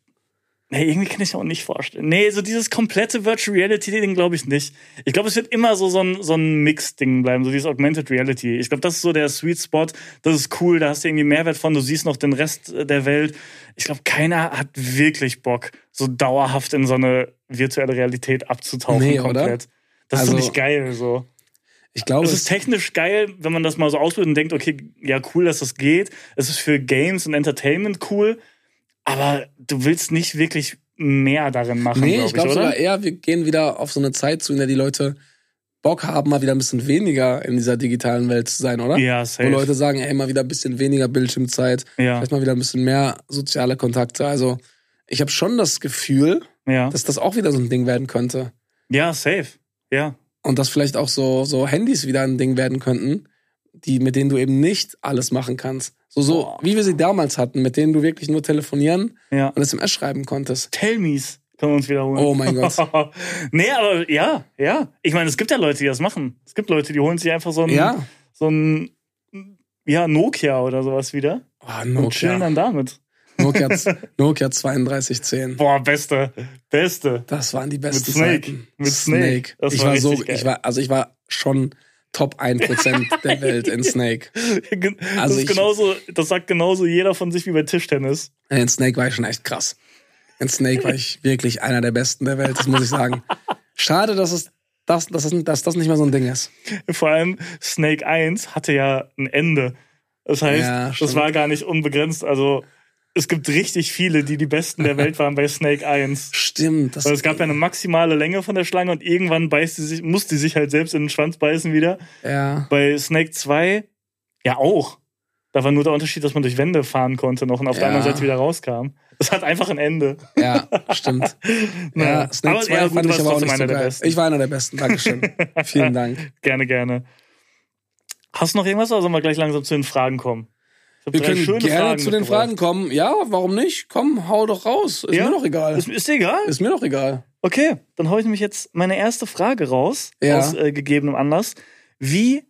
Nee, irgendwie kann ich mir auch nicht vorstellen. Nee, so dieses komplette Virtual Reality-Ding glaube ich nicht. Ich glaube, es wird immer so, so ein, so ein Mix-Ding bleiben, so dieses Augmented Reality. Ich glaube, das ist so der Sweet Spot. Das ist cool, da hast du irgendwie Mehrwert von, du siehst noch den Rest äh, der Welt. Ich glaube, keiner hat wirklich Bock, so dauerhaft in so eine virtuelle Realität abzutauchen Nee, oder? komplett. Das ist Also- doch nicht geil, so. Ich glaube, Es es ist technisch geil, wenn man das mal so ausprobiert und denkt, okay, ja, cool, dass das geht. Es ist für Games und Entertainment cool, aber du willst nicht wirklich mehr darin machen, Nee, glaub ich glaube sogar eher, wir gehen wieder auf so eine Zeit zu, in der die Leute Bock haben, mal wieder ein bisschen weniger in dieser digitalen Welt zu sein, oder? Ja, Wo safe. Leute sagen, ey, mal wieder ein bisschen weniger Bildschirmzeit, ja, vielleicht mal wieder ein bisschen mehr soziale Kontakte. Also ich habe schon das Gefühl, ja. dass das auch wieder so ein Ding werden könnte. ja, safe. Ja. Und dass vielleicht auch so, so Handys wieder ein Ding werden könnten, die, mit denen du eben nicht alles machen kannst. So, so Boah. wie wir sie damals hatten, mit denen du wirklich nur telefonieren Ja. und SMS schreiben konntest. Tell me's können wir uns wiederholen. Oh mein Gott. *laughs* nee, aber ja, ja. Ich meine, es gibt ja Leute, die das machen. Es gibt Leute, die holen sich einfach so ein, Ja. so ein ja, Nokia oder sowas wieder Oh, und chillen Nokia. dann damit. Nokia, *laughs* Nokia 3210. Boah, beste. Beste. Das waren die besten Snake. Zeiten. Mit Snake. Das ich war war so, geil. ich war, also ich war schon Top 1% *laughs* der Welt in Snake. Gen- das, Also ist ich- genauso, das sagt genauso jeder von sich wie bei Tischtennis. In Snake war ich schon echt krass. In Snake war ich wirklich einer der Besten der Welt, das muss ich sagen. Schade, dass es das, dass, es, dass das nicht mehr so ein Ding ist. Vor allem Snake 1 hatte ja ein Ende. Das heißt, Ja, das war gar nicht unbegrenzt. Also es gibt richtig viele, die die Besten der Welt waren bei Snake 1. Stimmt. Das, Weil es gab ja eine maximale Länge von der Schlange und irgendwann beißt die sich, muss die sich halt selbst in den Schwanz beißen wieder. ja. Bei Snake 2 ja auch. Da war nur der Unterschied, dass man durch Wände fahren konnte noch und auf der Ja. anderen Seite wieder rauskam. Das hat einfach ein Ende. Ja, stimmt. Naja. *laughs* Ja, Snake Aber 2 ja, gut, fand ich aber auch nicht so einer der. Besten. Ich war einer der Besten, Dankeschön. *laughs* Vielen Dank. Gerne, gerne. Hast du noch irgendwas oder sollen wir gleich langsam zu den Fragen kommen? Wir können gerne Fragen zu den. Fragen kommen. Ja, warum nicht? Komm, hau doch raus. Ist Ja? mir doch egal. Ist, ist dir egal? Ist mir doch egal. Okay, dann hau ich nämlich jetzt meine erste Frage raus, Ja. aus äh, gegebenem Anlass. Wie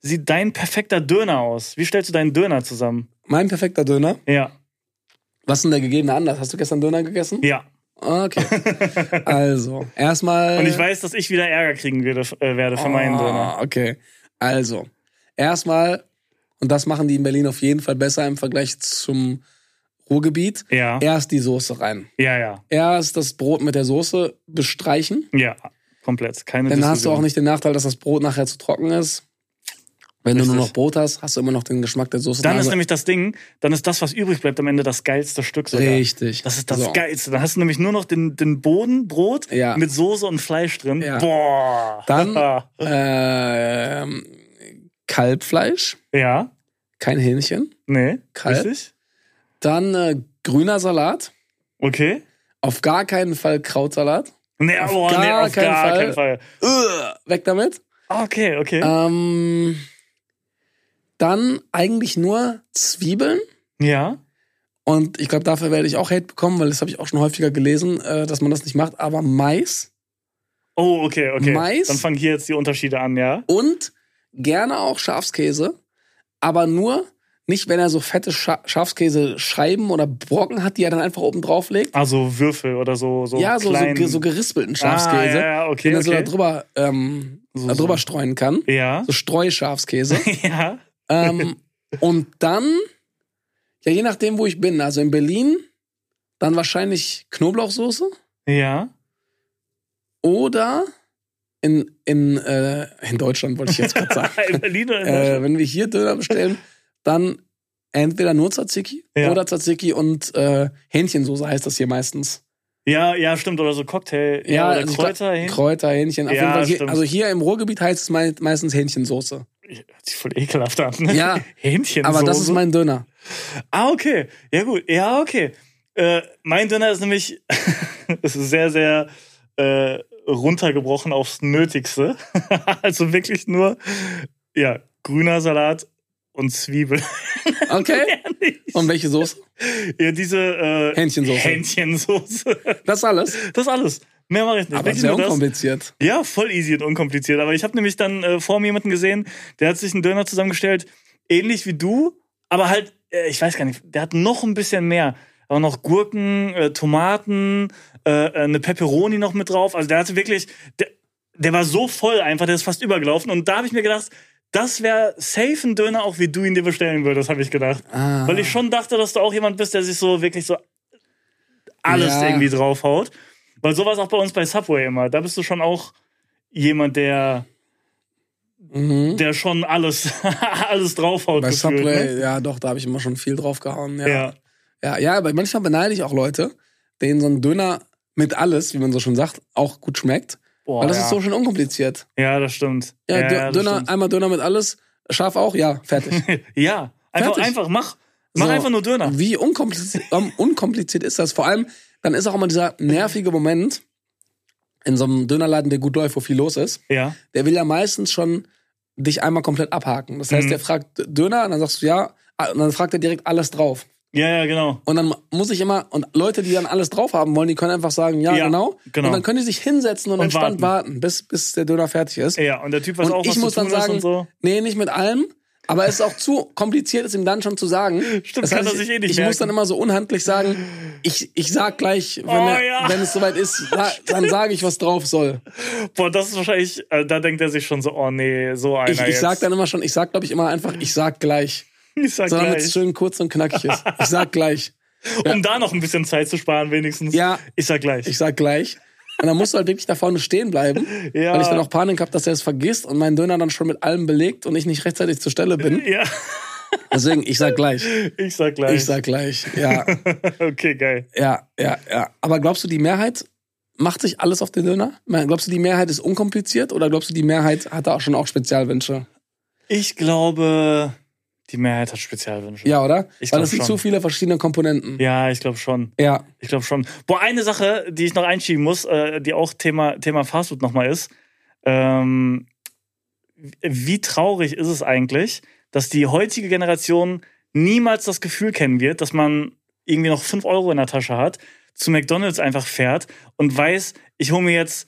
sieht dein perfekter Döner aus? Wie stellst du deinen Döner zusammen? Mein perfekter Döner. Ja, Was ist denn der gegebene Anlass? Hast du gestern Döner gegessen? ja. Okay. *laughs* Also, erstmal. Und ich weiß, dass ich wieder Ärger kriegen werde, äh, werde für meinen Döner. Ah, okay. Also, erstmal, und das machen die in Berlin auf jeden Fall besser im Vergleich zum Ruhrgebiet, Ja. erst die Soße rein. Ja, ja. Erst das Brot mit der Soße bestreichen. Ja, komplett. Keine Dann hast du auch nicht den Nachteil, dass das Brot nachher zu trocken ist. Wenn du nur Richtig. noch Brot hast, hast du immer noch den Geschmack der Soße. Dann drin. ist nämlich das Ding, dann ist das, was übrig bleibt, am Ende das geilste Stück sogar. Richtig. Das ist das So. Geilste. Dann hast du nämlich nur noch den, den Boden, Brot Ja. mit Soße und Fleisch drin. Ja. Boah. Dann *laughs* ähm, Kalbfleisch, ja. Kein Hähnchen. Nee. Kalb? Richtig? Dann äh, grüner Salat. Okay. Auf gar keinen Fall Krautsalat. Nee, Auf oh, nee, gar auf keinen gar Fall. keinen Fall. Uah, weg damit. Okay, okay. Ähm, dann eigentlich nur Zwiebeln. ja. Und ich glaube, dafür werde ich auch Hate bekommen, weil das habe ich auch schon häufiger gelesen, äh, dass man das nicht macht. Aber Mais Oh, okay, okay. Mais? Dann fangen hier jetzt die Unterschiede an, ja? und gerne auch Schafskäse. Aber nur nicht, wenn er so fette Scha Schafskäse-Scheiben oder Brocken hat, die er dann einfach oben drauf legt. Also Würfel oder so. so ja, so, so, so gerispelten Schafskäse. Ah, ja, ja, okay, den er so okay. da drüber, ähm, So- da drüber so. streuen kann. Ja. So Streuschafskäse. *laughs* ja. ähm, und dann, ja, je nachdem, wo ich bin. Also in Berlin, dann wahrscheinlich Knoblauchsoße Ja. oder in, in, äh, in Deutschland, wollte ich jetzt gerade sagen. *laughs* In Berlin oder in äh, Deutschland? wenn wir hier Döner bestellen, dann entweder nur Tzatziki Ja. oder Tzatziki und äh, Hähnchensoße heißt das hier meistens. Ja, ja, stimmt. Oder so Cocktail. Ja, oder also Kräuter. hin. Kräuter, Hähnchen. Auf Ja, jeden Fall hier, also hier im Ruhrgebiet heißt es mei meistens Hähnchensoße. Hört sich voll ekelhaft an. Ne? Ja. Hähnchen. Aber das ist mein Döner. Ah, okay. Ja, gut. Ja, okay. Äh, mein Döner ist nämlich es *laughs* ist sehr, sehr äh, runtergebrochen aufs Nötigste. *laughs* also wirklich nur, ja, grüner Salat und Zwiebeln. *laughs* Okay. Und welche Soße? ja, diese äh, Hähnchensoße. Hähnchensoße. Das alles. Das alles. Mehr mache ich nicht. Aber Wirklich sehr nur das. unkompliziert. Ja, voll easy und unkompliziert. Aber ich habe nämlich dann äh, vor mir jemanden gesehen, der hat sich einen Döner zusammengestellt, ähnlich wie du, aber halt, äh, ich weiß gar nicht, der hat noch ein bisschen mehr. Aber noch Gurken, äh, Tomaten, äh, äh, eine Pepperoni noch mit drauf. Also der hatte wirklich, der, der war so voll einfach, der ist fast übergelaufen. Und da habe ich mir gedacht, das wäre safe ein Döner, auch wie du ihn dir bestellen würdest, habe ich gedacht. Ah. Weil ich schon dachte, dass du auch jemand bist, der sich so wirklich so alles Ja. irgendwie draufhaut. Weil sowas auch bei uns bei Subway immer. Da bist du schon auch jemand, der, Mhm. der schon alles, *laughs* alles draufhaut. Bei gefühlt, Subway, Ne? ja doch, da habe ich immer schon viel drauf gehauen. Ja. Ja. Ja, ja, aber manchmal beneide ich auch Leute, denen so ein Döner mit alles, wie man so schon sagt, auch gut schmeckt. Boah, weil das ja. ist so schön unkompliziert. ja, das stimmt. Ja, ja, Döner, stimmt. einmal Döner mit alles, scharf auch, ja, fertig. *laughs* ja. Einfach, Fertig. einfach, mach. Mach So. einfach nur Döner. Wie unkompliziert, *laughs* ähm, unkompliziert ist das? Vor allem, dann ist auch immer dieser nervige Moment in so einem Dönerladen, der gut läuft, wo viel los ist. Ja. Der will ja meistens schon dich einmal komplett abhaken. Das heißt, Mhm. der fragt Döner und dann sagst du ja, ah, und dann fragt er direkt alles drauf. Ja, ja, genau. Und dann muss ich immer, und Leute, die dann alles drauf haben wollen, die können einfach sagen, ja, Ja, genau. genau. Und dann können die sich hinsetzen und, Und entspannt warten, bis, bis der Döner fertig ist. Ja, und der Typ weiß und auch, was ich muss dann sagen, so. nee, nicht mit allem. Aber es ist auch zu kompliziert, es ihm dann schon zu sagen. *laughs* Stimmt, kann er ich, sich eh nicht Ich merken. muss dann immer so unhandlich sagen, ich, ich sag gleich, wenn, Oh, er, ja. wenn es soweit ist, *laughs* sa- dann sage ich, was drauf soll. Boah, das ist wahrscheinlich, äh, da denkt er sich schon so, oh nee, so einer Ich, ich jetzt. sag dann immer schon, ich sag, glaube ich, immer einfach, ich sag gleich. Ich sag So, damit gleich. es schön kurz und knackig ist. Ich sag gleich. *laughs* Um da noch ein bisschen Zeit zu sparen, wenigstens. Ja. Ich sag gleich. Ich sag gleich. Und dann musst du halt wirklich da vorne stehen bleiben, *laughs* Ja. weil ich dann auch Panik habe, dass er es vergisst und mein Döner dann schon mit allem belegt und ich nicht rechtzeitig zur Stelle bin. ja, Deswegen, ich sag gleich. *laughs* ich sag gleich. Ich sag gleich. Ja, okay, geil. ja, ja, ja. Aber glaubst du, die Mehrheit macht sich alles auf den Döner? Glaubst du, die Mehrheit ist unkompliziert oder glaubst du, die Mehrheit hat da auch schon auch Spezialwünsche? Ich glaube, die Mehrheit hat Spezialwünsche. Ja, oder? Ich Weil das sind zu viele verschiedene Komponenten. Ja, ich glaube schon. Ja. Ich glaube schon. Boah, eine Sache, die ich noch einschieben muss, äh, die auch Thema, Thema Fastfood nochmal ist. Ähm, wie traurig ist es eigentlich, dass die heutige Generation niemals das Gefühl kennen wird, dass man irgendwie noch 5 Euro in der Tasche hat, zu McDonalds einfach fährt und weiß, ich hole mir jetzt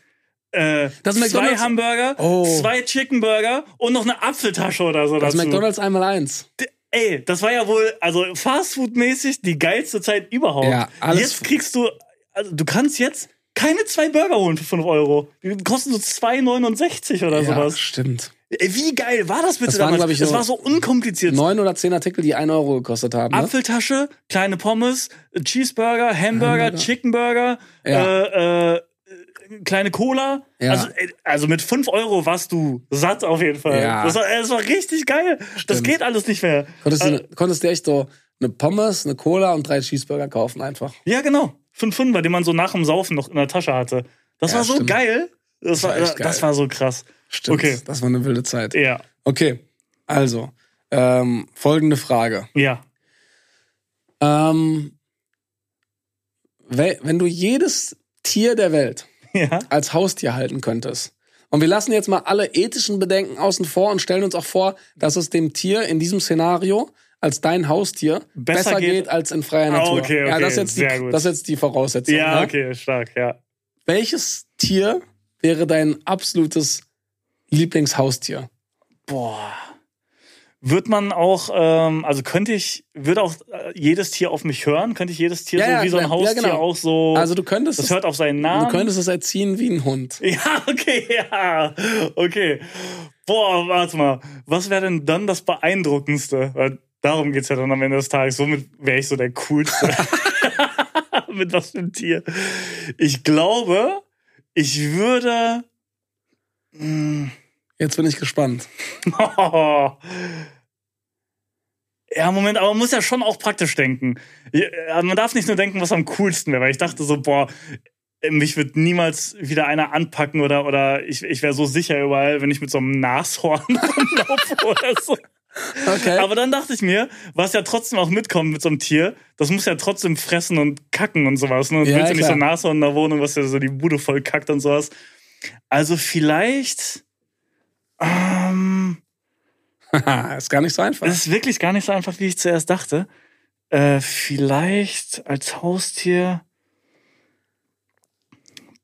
äh, Das zwei McDonald's- Hamburger, Oh. zwei Chicken Burger und noch eine Apfeltasche oder so Das dazu. McDonalds einmal eins. D- Ey, das war ja wohl, also Fastfood-mäßig die geilste Zeit überhaupt. Ja, alles- Jetzt kriegst du also du kannst jetzt keine zwei Burger holen für 5 Euro. Die kosten so 2,69 oder ja, sowas. stimmt. Ey, Wie geil war das bitte Das waren, damals? ich, das war so unkompliziert. Neun oder zehn Artikel, die ein Euro gekostet haben. Ne? Apfeltasche, kleine Pommes, Cheeseburger, Hamburger, Hamburger. Chickenburger, Ja. äh, äh, kleine Cola. Ja. Also, ey, also mit 5 Euro warst du satt auf jeden Fall. Ja. Das, war, das war richtig geil. Das Stimmt. geht alles nicht mehr. Konntest, Äh, du, konntest du echt so eine Pommes, eine Cola und drei Cheeseburger kaufen einfach. Ja, genau. Fünf Fünfer, den man so nach dem Saufen noch in der Tasche hatte. Das Ja, war so stimmt. geil. Das, war war, echt das geil. war so krass. Stimmt. Okay. Das war eine wilde Zeit. Ja. Okay, also, ähm, folgende Frage. Ja. Ähm, we- wenn du jedes Tier der Welt *laughs* Ja. als Haustier halten könntest, und wir lassen jetzt mal alle ethischen Bedenken außen vor und stellen uns auch vor, dass es dem Tier in diesem Szenario als dein Haustier Besser besser, geht- geht, als in freier Ah, Natur. okay, ja, okay, das ist jetzt die, sehr gut. das ist jetzt die Voraussetzung. Ja, ne? okay, stark, ja. Welches Tier wäre dein absolutes Lieblingshaustier? Boah. Wird man auch, ähm, also könnte ich, würde auch äh, jedes Tier auf mich hören? Könnte ich jedes Tier Ja, so ja, wie so ein klar. Ja, Haustier genau. auch so. Also du könntest das es, hört auf seinen Namen. du könntest es erziehen wie ein Hund. *laughs* Ja, okay, ja. Okay. Boah, warte mal. Was wäre denn dann das Beeindruckendste? Weil darum geht's ja dann am Ende des Tages. Somit wäre ich so der Coolste. *laughs* *laughs* Mit was für einem Tier? Ich glaube, ich würde. Hm, Jetzt bin ich gespannt. *laughs* Ja, Moment, aber man muss ja schon auch praktisch denken. Ja, Man darf nicht nur denken, was am coolsten wäre, weil ich dachte so, boah, mich wird niemals wieder einer anpacken oder, oder ich, ich wäre so sicher überall, wenn ich mit so einem Nashorn *laughs* rumlaufe oder so. Okay. Aber dann dachte ich mir, was ja trotzdem auch mitkommt mit so einem Tier, das muss ja trotzdem fressen und kacken und sowas. Ne? Und Ja, willst ja nicht so ein. Nashorn in der Wohnung, was ja so die Bude voll kackt und sowas. Also vielleicht. Ähm, *laughs* ist gar nicht so einfach. es ist wirklich gar nicht so einfach, wie ich zuerst dachte. Äh, vielleicht als Haustier.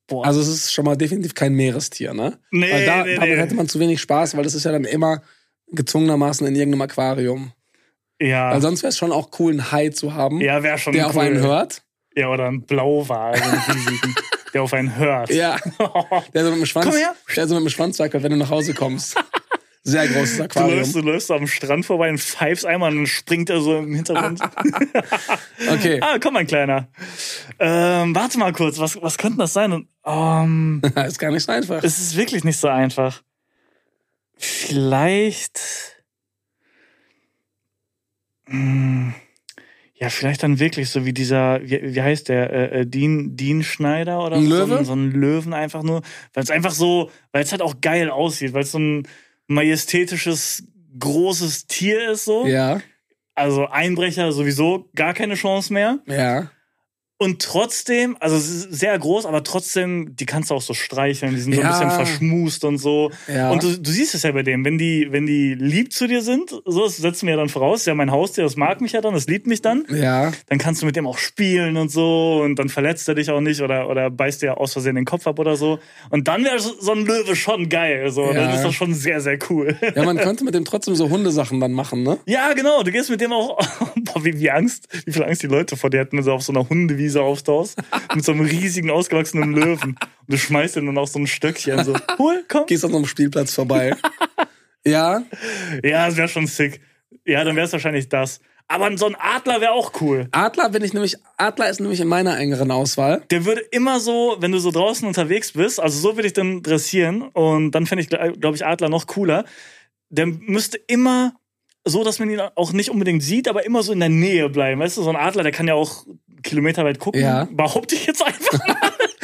Boah. Also es ist schon mal definitiv kein Meerestier, ne? Nee, weil da, nee, damit hätte man zu wenig Spaß, weil das ist ja dann immer gezwungenermaßen in irgendeinem Aquarium. ja. Weil sonst wäre es schon auch cool, einen Hai zu haben, ja, wäre schon der cool. auf einen hört. Ja, oder ein Blauwal, *laughs* der auf einen hört. Ja, *laughs* der so mit dem Schwanz, Komm her. der so mit dem Schwanz wackelt, wenn du nach Hause kommst. Sehr großes Du Aquarium. läufst, du läufst am Strand vorbei und pfeifst einmal und dann springt er so im Hintergrund. *laughs* Okay, ah, komm, mein Kleiner. Ähm, warte mal kurz, was, was könnte das sein? Und, ähm, *laughs* ist gar nicht so einfach. es ist wirklich nicht so einfach. Vielleicht. Hm, ja, vielleicht dann wirklich so wie dieser, wie, wie heißt der, äh, äh, Dean, Dean Schneider oder Ein so, Löwe? ein- so ein Löwen einfach nur, weil es einfach so, weil es halt auch geil aussieht, weil es so ein majestätisches, großes Tier ist so. Ja, Also Einbrecher sowieso gar keine Chance mehr. ja. Und trotzdem, also sehr groß, aber trotzdem, die kannst du auch so streicheln, die sind so ein bisschen verschmust und so. Ja. Und du, du siehst es ja bei dem, wenn die, wenn die lieb zu dir sind, so, das setzen wir ja dann voraus, ja mein Haustier, das mag mich ja dann, das liebt mich dann, Ja, dann kannst du mit dem auch spielen und so und dann verletzt er dich auch nicht oder, oder beißt dir aus Versehen den Kopf ab oder so. Und dann wäre so ein Löwe schon geil, so, Ja. dann ist das schon sehr, sehr cool. ja, man könnte mit dem trotzdem so Hundesachen dann machen, ne? Ja, genau. Du gehst mit dem auch. *laughs* Boah, wie, wie Angst, wie viel Angst die Leute vor dir hatten, wenn du auf so einer Hundewiese auftauchst. *laughs* mit so einem riesigen, ausgewachsenen Löwen. Und du schmeißt ihm dann auch so ein Stöckchen. So, hol, komm. Gehst an so einem Spielplatz vorbei. *laughs* ja, Ja, das wäre schon sick. Ja, dann wäre es wahrscheinlich das. Aber so ein Adler wäre auch cool. Adler bin ich nämlich, Adler ist nämlich in meiner engeren Auswahl. Der würde immer so, wenn du so draußen unterwegs bist, also so würde ich dann dressieren und dann fände ich, glaube ich, Adler noch cooler. Der müsste immer so, dass man ihn auch nicht unbedingt sieht, aber immer so in der Nähe bleiben. Weißt du, so ein Adler, der kann ja auch kilometerweit gucken. Ja. Behaupte ich jetzt einfach mal.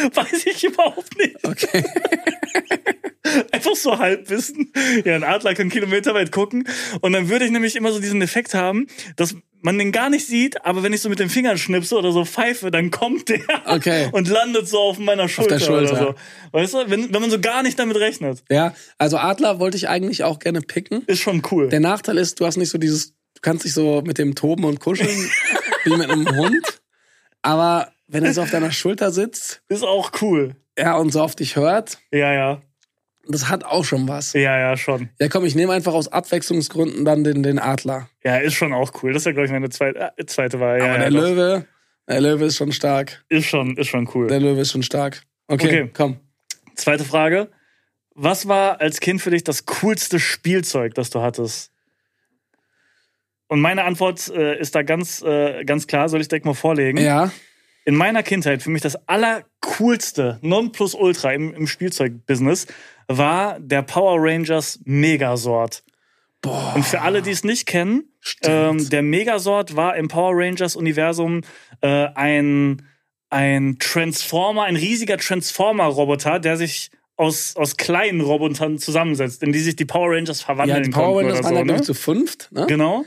*laughs* Weiß ich überhaupt nicht. Okay. *laughs* Einfach so Halbwissen. Ja, ein Adler kann kilometerweit gucken. Und dann würde ich nämlich immer so diesen Effekt haben, dass man den gar nicht sieht, aber wenn ich so mit den Fingern schnipse oder so pfeife, dann kommt der Okay. *laughs* und landet so auf meiner Schulter, Schulter. oder so. Weißt du, wenn, wenn man so gar nicht damit rechnet, Ja, also Adler wollte ich eigentlich auch gerne picken. ist schon cool. Der Nachteil ist, du hast nicht so dieses, du kannst nicht so mit dem toben und kuscheln wie mit einem Hund. Aber wenn er so auf deiner Schulter sitzt, *laughs* Ist auch cool. ja, und so auf dich hört, Ja, ja. das hat auch schon was. Ja, ja, schon. Ja, komm, ich nehme einfach aus Abwechslungsgründen dann den, den Adler. Ja, ist schon auch cool. Das ist ja, glaube ich, meine zweite, äh, zweite Wahl. Ja, Aber ja, der doch. Löwe, Der Löwe ist schon stark. Ist schon, ist schon cool. Der Löwe ist schon stark. Okay, Okay. komm. Zweite Frage. Was war als Kind für dich das coolste Spielzeug, das du hattest? Und meine Antwort äh, ist da ganz, äh, ganz klar, soll ich direkt mal vorlegen. Ja. In meiner Kindheit für mich das allercoolste Nonplusultra im, im Spielzeugbusiness war der Power Rangers Megasort. Boah. Und für alle, die es nicht kennen, ähm, der Megasort war im Power Rangers Universum äh, ein, ein Transformer, ein riesiger Transformer-Roboter, der sich aus, aus kleinen Robotern zusammensetzt, in die sich die Power Rangers ja, verwandeln die Power konnten Rangers oder waren so, ja, ne? zu fünft, ne? Genau.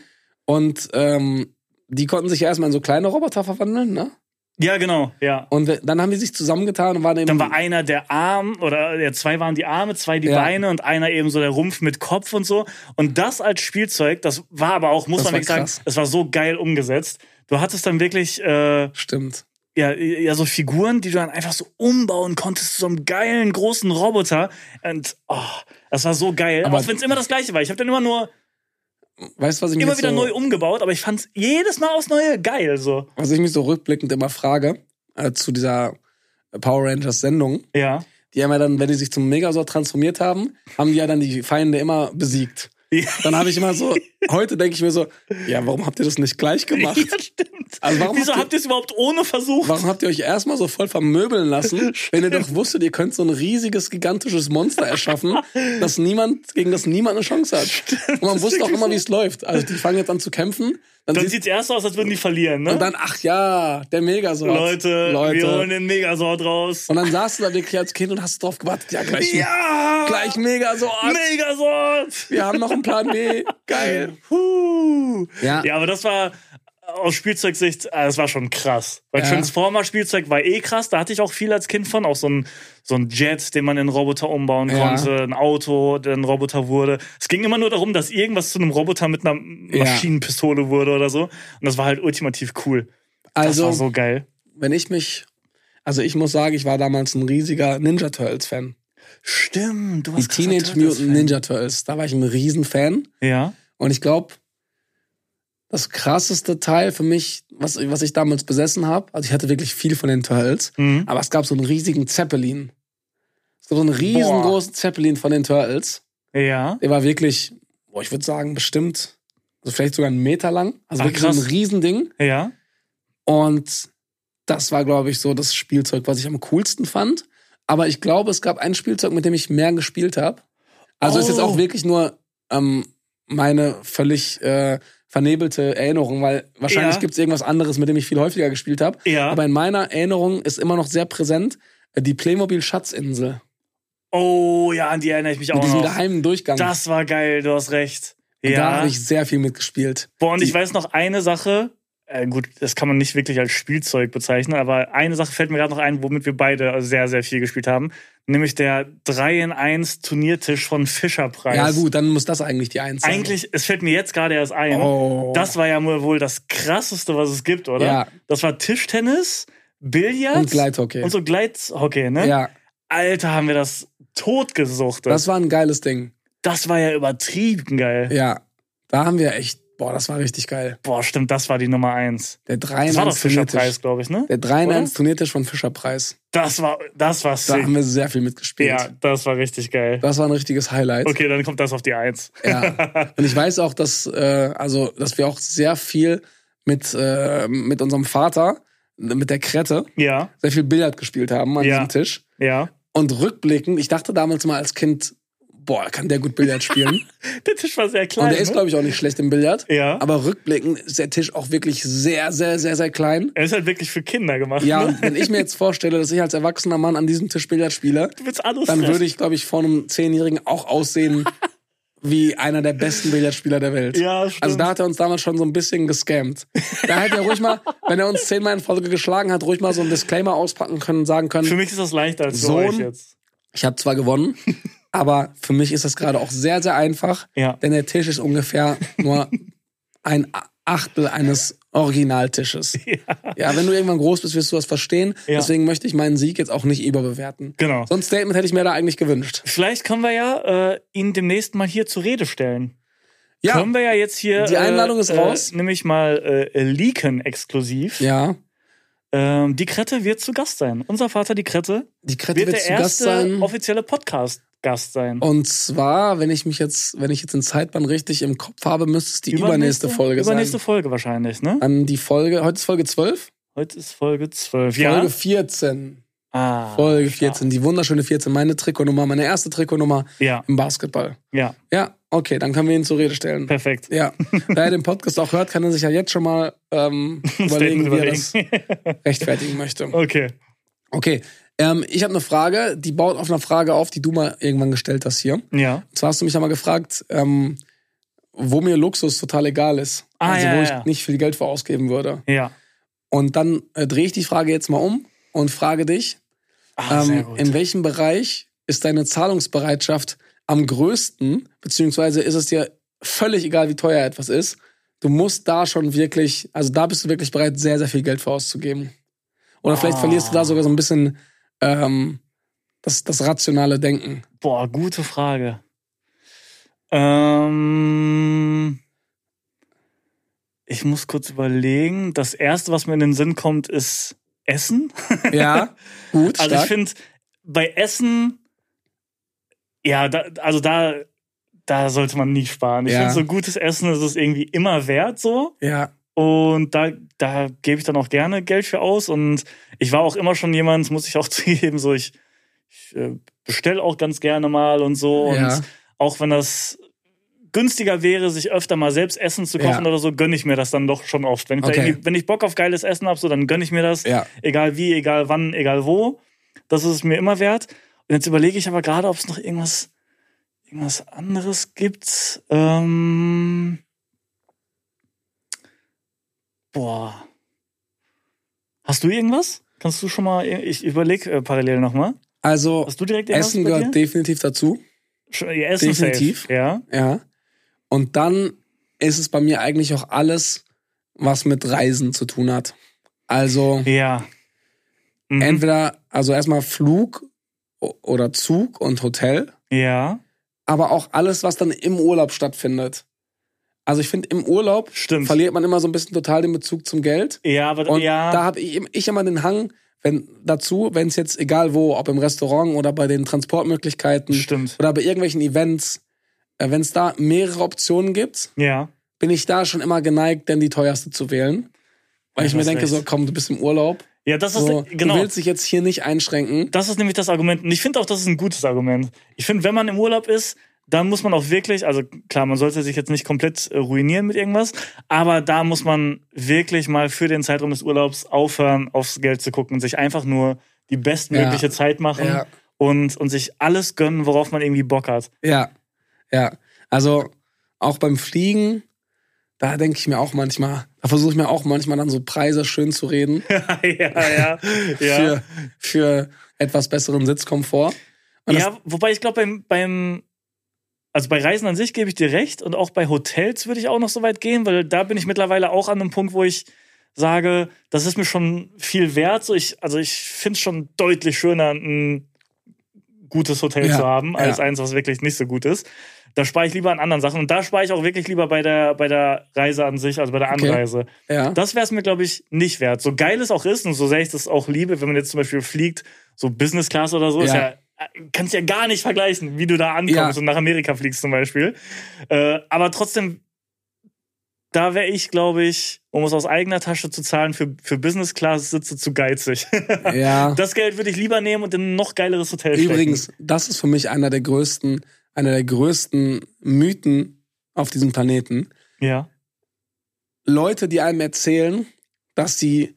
Und ähm, die konnten sich ja erstmal in so kleine Roboter verwandeln, ne? Ja, genau, ja. Und dann haben die sich zusammengetan und waren eben. Dann war einer der Arm oder ja, zwei waren die Arme, zwei die Ja. Beine und einer eben so der Rumpf mit Kopf und so. Und das als Spielzeug, das war aber auch, muss Das man wirklich sagen, es war so geil umgesetzt. Du hattest dann wirklich äh, Stimmt. ja, ja so Figuren, die du dann einfach so umbauen konntest zu so einem geilen großen Roboter. Und oh, das war so geil. Aber- auch wenn es immer das gleiche war. Ich habe dann immer nur Weißt was ich immer wieder so, neu umgebaut, aber ich fand jedes Mal aufs Neue geil. So. was ich mich so rückblickend immer frage, äh, zu dieser Power Rangers Sendung, Ja. die haben ja dann, wenn die sich zum Megasort transformiert haben, haben die ja dann die Feinde immer besiegt. Ja, Dann habe ich immer so, *laughs* heute denke ich mir so, ja, warum habt ihr das nicht gleich gemacht? ja stimmt. Also warum Wieso habt ihr- es überhaupt ohne versucht? Warum habt ihr euch erstmal so voll vermöbeln lassen, *laughs* wenn ihr doch wusstet, ihr könnt so ein riesiges, gigantisches Monster erschaffen, *laughs* dass niemand, gegen das niemand eine Chance hat. Und man das wusste auch immer, wie es läuft. Also die fangen jetzt an zu kämpfen, dann, Dann sieht, es erst aus, als würden die verlieren, ne? und dann, ach ja, der Megasort. Leute, Leute. wir holen den Megasort raus. Und dann saßt du da wirklich als Kind und hast drauf gewartet, ja, gleich, Ja! gleich Megasort. Megasort! Wir haben noch einen Plan B. *laughs* Geil. Huh. Ja. Ja, aber das war aus Spielzeugsicht, äh, das war schon krass. Weil Ja. Transformer-Spielzeug war eh krass, da hatte ich auch viel als Kind von. Auch so ein, so ein Jet, den man in einen Roboter umbauen Ja. konnte, ein Auto, der ein Roboter wurde. Es ging immer nur darum, dass irgendwas zu einem Roboter mit einer Ja. Maschinenpistole wurde oder so. Und das war halt ultimativ cool. Das Also, war so geil. wenn ich mich, also ich muss sagen, ich war damals ein riesiger Ninja Turtles Fan. Stimmt, du Die warst krasser Teenage Mutant Turtles-Fan. Ninja Turtles, da war ich ein Riesenfan. Ja. Und ich glaube, das krasseste Teil für mich, was, was ich damals besessen habe, also ich hatte wirklich viel von den Turtles, Mhm. aber es gab so einen riesigen Zeppelin. Es gab so einen riesengroßen Zeppelin von den Turtles. Ja. Der war wirklich, boah, ich würde sagen, bestimmt, also vielleicht sogar einen Meter lang. Also Ach, wirklich so ein krass. Riesending. Ja. Und das war, glaube ich, so das Spielzeug, was ich am coolsten fand. Aber ich glaube, es gab ein Spielzeug, mit dem ich mehr gespielt habe. Also ist jetzt Oh. auch wirklich nur ähm, meine völlig äh, vernebelte Erinnerung, weil wahrscheinlich Ja. gibt es irgendwas anderes, mit dem ich viel häufiger gespielt habe. Ja. Aber in meiner Erinnerung ist immer noch sehr präsent äh, die Playmobil Schatzinsel. Oh, ja, an die erinnere ich mich Mit auch diesem noch. geheimen Durchgang. Das war geil, du hast recht. Und Da Ja. habe ich sehr viel mitgespielt. Boah, und ich die- weiß noch eine Sache. Äh, gut, das kann man nicht wirklich als Spielzeug bezeichnen, aber eine Sache fällt mir gerade noch ein, womit wir beide sehr, sehr viel gespielt haben. Nämlich der 3 in 1 Turniertisch von Fischer Preis. Ja gut, dann muss das eigentlich die Eins sein. Eigentlich, es fällt mir jetzt gerade erst ein. Oh. Das war ja wohl das krasseste, was es gibt, oder? Ja. Das war Tischtennis, Billard Und Gleithockey. und so Gleithockey, ne? Ja, Alter, haben wir das totgesuchtet. das war ein geiles Ding. das war ja übertrieben geil. Ja, da haben wir echt, boah, das war richtig geil. Boah, stimmt, das war die Nummer eins. Der 3 Das war doch 1 Turniertisch. Fischerpreis, glaube ich, ne? Der 3 in Oder? 1 Turniertisch von Fischerpreis. Das war, das war Da sick. haben wir sehr viel mitgespielt. Ja, das war richtig geil. Das war ein richtiges Highlight. Okay, dann kommt das auf die Eins. Ja. *laughs* Und ich weiß auch, dass, äh, also, dass wir auch sehr viel mit, äh, mit unserem Vater, mit der Krette, Ja, sehr viel Billard gespielt haben an Ja. diesem Tisch. ja. Und rückblickend, ich dachte damals mal als Kind, boah, kann der gut Billard spielen. *laughs* Der Tisch war sehr klein. Und der ist, ne? glaube ich, auch nicht schlecht im Billard. Ja. Aber rückblickend ist der Tisch auch wirklich sehr, sehr, sehr, sehr klein. er ist halt wirklich für Kinder gemacht. Ja, ne? und wenn ich mir jetzt vorstelle, dass ich als erwachsener Mann an diesem Tisch Billard spiele, Du willst alles dann fressen. würde ich, glaube ich, vor einem Zehnjährigen auch aussehen *laughs* wie einer der besten Billardspieler der Welt. Ja, stimmt. Also da hat er uns damals schon so ein bisschen gescammt. Da hätte er ruhig mal, wenn er uns zehnmal in Folge geschlagen hat, ruhig mal so ein Disclaimer auspacken können und sagen Für können, mich ist das leichter als für Sohn. euch jetzt. ich habe zwar gewonnen, *laughs* aber für mich ist das gerade auch sehr, sehr einfach, Ja. denn der Tisch ist ungefähr nur ein Achtel eines Originaltisches. *laughs* Ja. wenn du irgendwann groß bist, wirst du das verstehen. Ja. Deswegen möchte ich meinen Sieg jetzt auch nicht überbewerten. Genau. So ein Statement hätte ich mir da eigentlich gewünscht. Vielleicht können wir ja äh, ihn demnächst mal hier zur Rede stellen. Ja, Können wir ja jetzt hier. Die Einladung äh, ist raus. Äh, nämlich mal äh, leaken exklusiv. ja. Ähm, die Krette wird zu Gast sein. Unser Vater, die Krette, Die Krette wird wird, der erste offizielle Podcast-Gast sein. Und zwar, wenn ich mich jetzt, wenn ich jetzt den Zeitplan richtig im Kopf habe, müsste es die übernächste, Folge Übernächste sein. Folge wahrscheinlich, ne? An die Folge, heute ist Folge 12? Heute ist Folge 12. Ja. Folge 14. ah, Folge stark. 14, die wunderschöne 14, meine Trikotnummer, meine erste Trikotnummer Ja, im Basketball. ja, Ja, okay, dann können wir ihn zur Rede stellen. perfekt. Ja, *laughs* wer den Podcast auch hört, kann er sich ja jetzt schon mal ähm, *laughs* überlegen, wie er das rechtfertigen möchte. *laughs* okay. Okay, ähm, ich habe eine Frage, die baut auf einer Frage auf, die du mal irgendwann gestellt hast hier. Ja. Und zwar hast du mich ja mal gefragt, ähm, wo mir Luxus total egal ist. Ah, also ja, wo ich ja. nicht viel Geld für ausgeben würde. Ja. Und dann äh, drehe ich die Frage jetzt mal um und frage dich, Ah, sehr ähm, in welchem Bereich ist deine Zahlungsbereitschaft am größten, beziehungsweise ist es dir völlig egal, wie teuer etwas ist. Du musst da schon wirklich, also da bist du wirklich bereit, sehr, sehr viel Geld für auszugeben. Oder vielleicht Ah. verlierst du da sogar so ein bisschen ähm, das, das rationale Denken. Boah, gute Frage. Ähm, ich muss kurz überlegen. Das erste, was mir in den Sinn kommt, ist Essen. *laughs* Ja, gut, Also ich stark. finde, bei Essen, ja, da, also da, da sollte man nie sparen. Ich Ja. finde, so gutes Essen ist es irgendwie immer wert so. ja, Und da, da gebe ich dann auch gerne Geld für aus. Und ich war auch immer schon jemand, muss ich auch *laughs* zugeben, so ich, ich äh, bestelle auch ganz gerne mal und so. Ja. Und auch wenn das günstiger wäre, sich öfter mal selbst Essen zu kochen Ja. oder so, gönne ich mir das dann doch schon oft. Wenn ich, Okay. irgendwie, wenn ich Bock auf geiles Essen habe, so, dann gönne ich mir das. ja. Egal wie, egal wann, egal wo. Das ist es mir immer wert. Und jetzt überlege ich aber gerade, ob es noch irgendwas, irgendwas anderes gibt. Ähm, boah. Hast du irgendwas? Kannst du schon mal, ich überlege äh, parallel nochmal. Also Hast du direkt Essen gehört definitiv dazu. Schon- Ja, Essen definitiv. Safe. Ja. Ja. Und dann ist es bei mir eigentlich auch alles, was mit Reisen zu tun hat. Also Ja. Mhm. entweder, also erstmal Flug oder Zug und Hotel, Ja. aber auch alles, was dann im Urlaub stattfindet. Also ich finde, im Urlaub Stimmt. verliert man immer so ein bisschen total den Bezug zum Geld. Ja, aber Und ja. da habe ich, ich immer den Hang, wenn dazu, wenn es jetzt egal wo, ob im Restaurant oder bei den Transportmöglichkeiten Stimmt. oder bei irgendwelchen Events, äh, wenn es da mehrere Optionen gibt, Ja. bin ich da schon immer geneigt, denn die teuerste zu wählen. Weil ich mir denke, recht. so komm, du bist im Urlaub. Ja, das ist So, genau. Du willst dich jetzt hier nicht einschränken. Das ist nämlich das Argument. Und ich finde auch, das ist ein gutes Argument. Ich finde, wenn man im Urlaub ist, dann muss man auch wirklich, also klar, man sollte sich jetzt nicht komplett äh, ruinieren mit irgendwas, aber da muss man wirklich mal für den Zeitraum des Urlaubs aufhören, aufs Geld zu gucken und sich einfach nur die bestmögliche Ja. Zeit machen Ja. und, und sich alles gönnen, worauf man irgendwie Bock hat. Ja, ja. Also auch beim Fliegen, da denke ich mir auch manchmal, da versuche ich mir auch manchmal dann so Preise schön zu reden *laughs* ja, ja, *laughs* ja. für, für etwas besseren Sitzkomfort. Und Ja, wobei ich glaube, beim, beim, also bei Reisen an sich gebe ich dir recht und auch bei Hotels würde ich auch noch so weit gehen, weil da bin ich mittlerweile auch an einem Punkt, wo ich sage, das ist mir schon viel wert. So ich, also ich finde es schon deutlich schöner, ein gutes Hotel Ja, zu haben, als ja. eins, was wirklich nicht so gut ist. Da spare ich lieber an anderen Sachen und da spare ich auch wirklich lieber bei der, bei der Reise an sich, also bei der Okay. Anreise. ja. Das wäre es mir, glaube ich, nicht wert. So geil es auch ist und so sehr ich das auch liebe, wenn man jetzt zum Beispiel fliegt, so Business Class oder so, ist Ja. Kannst ja gar nicht vergleichen, wie du da ankommst Ja. und nach Amerika fliegst zum Beispiel. Äh, aber trotzdem, da wäre ich, glaube ich, um es aus eigener Tasche zu zahlen, für, für Business Class Sitze zu geizig. *laughs* ja. Das Geld würde ich lieber nehmen und in ein noch geileres Hotel stecken. Übrigens, das ist für mich einer der größten, einer der größten Mythen auf diesem Planeten. Ja. Leute, die einem erzählen, dass sie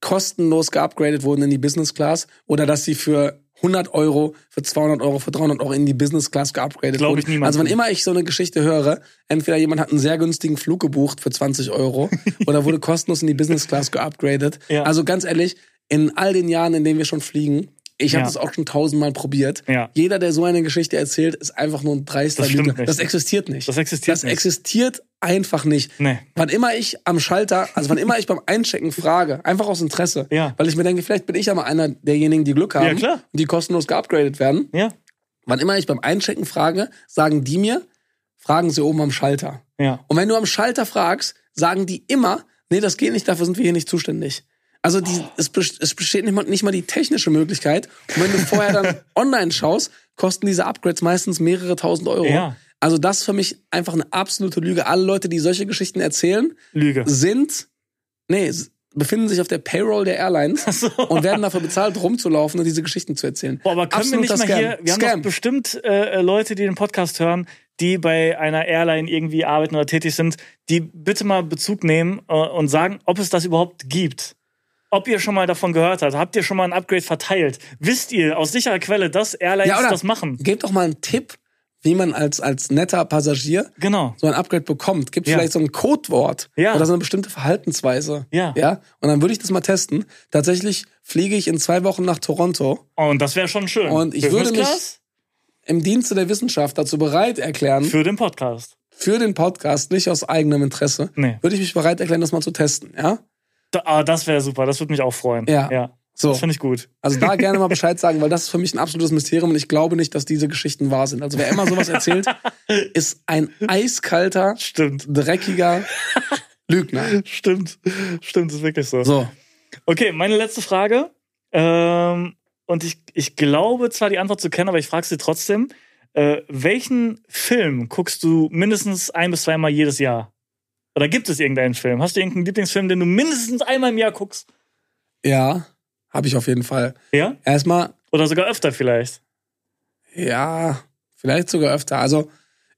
kostenlos geupgradet wurden in die Business Class oder dass sie für 100 Euro, für 200 Euro, für 300 Euro in die Business Class geupgradet Glaub wurden. ich niemandem. Also wenn immer ich so eine Geschichte höre, entweder jemand hat einen sehr günstigen Flug gebucht für 20 Euro *laughs* oder wurde kostenlos in die Business Class geupgradet. Ja. Also ganz ehrlich, in all den Jahren, in denen wir schon fliegen, ich habe Ja. das auch schon tausendmal probiert. Ja. Jeder, der so eine Geschichte erzählt, ist einfach nur ein dreister Das Lügner. nicht. Das existiert nicht. Das existiert Das nicht. existiert einfach nicht. Nee. Wann immer ich am Schalter, also wann immer ich beim Einchecken frage, einfach aus Interesse, Ja. weil ich mir denke, vielleicht bin ich ja mal einer derjenigen, die Glück haben Ja, und die kostenlos geupgradet werden. Ja. Wann immer ich beim Einchecken frage, sagen die mir, fragen sie oben am Schalter. Ja. Und wenn du am Schalter fragst, sagen die immer, nee, das geht nicht, dafür sind wir hier nicht zuständig. Also die, es, best- es besteht nicht mal, nicht mal die technische Möglichkeit. Und wenn du vorher dann *laughs* online schaust, kosten diese Upgrades meistens mehrere tausend Euro. Ja. Also das ist für mich einfach eine absolute Lüge. Alle Leute, die solche Geschichten erzählen, Lüge. sind, nee, befinden sich auf der Payroll der Airlines und werden dafür bezahlt, rumzulaufen und diese Geschichten zu erzählen. Boah, aber können wir nicht Absoluter mal Scam. hier, wir haben Scam. doch bestimmt äh, Leute, die den Podcast hören, die bei einer Airline irgendwie arbeiten oder tätig sind, die bitte mal Bezug nehmen äh, und sagen, ob es das überhaupt gibt. Ob ihr schon mal davon gehört habt. Habt ihr schon mal ein Upgrade verteilt? Wisst ihr aus sicherer Quelle, dass Airlines Ja, das machen? Gebt doch mal einen Tipp, wie man als, als netter Passagier Genau. so ein Upgrade bekommt. Gibt Ja. vielleicht so ein Codewort Ja. oder so eine bestimmte Verhaltensweise. Ja. ja. Und dann würde ich das mal testen. Tatsächlich fliege ich in zwei Wochen nach Toronto Und das wäre schon schön. Und ich würde mich- im Dienste der Wissenschaft dazu bereit erklären, für, für den Podcast. den Podcast, nicht aus eigenem Interesse, Nee. würde ich mich bereit erklären, das mal zu testen. Ja. Da, ah, das wäre super. Das würde mich auch freuen. Ja. ja. So. Das finde ich gut. Also da gerne mal *laughs* Bescheid sagen, weil das ist für mich ein absolutes Mysterium und ich glaube nicht, dass diese Geschichten wahr sind. Also wer immer sowas erzählt, *laughs* ist ein eiskalter, Stimmt. dreckiger *laughs* Lügner. Stimmt. Stimmt, ist wirklich so. So. Okay, meine letzte Frage. Ähm, und ich, ich glaube zwar die Antwort zu kennen, aber ich frage sie trotzdem. Äh, welchen Film guckst du mindestens ein bis zweimal jedes Jahr? Oder gibt es irgendeinen Film? Hast du irgendeinen Lieblingsfilm, den du mindestens einmal im Jahr guckst? Ja, habe ich auf jeden Fall. Ja? Erstmal, Oder sogar öfter vielleicht? ja, vielleicht sogar öfter. Also,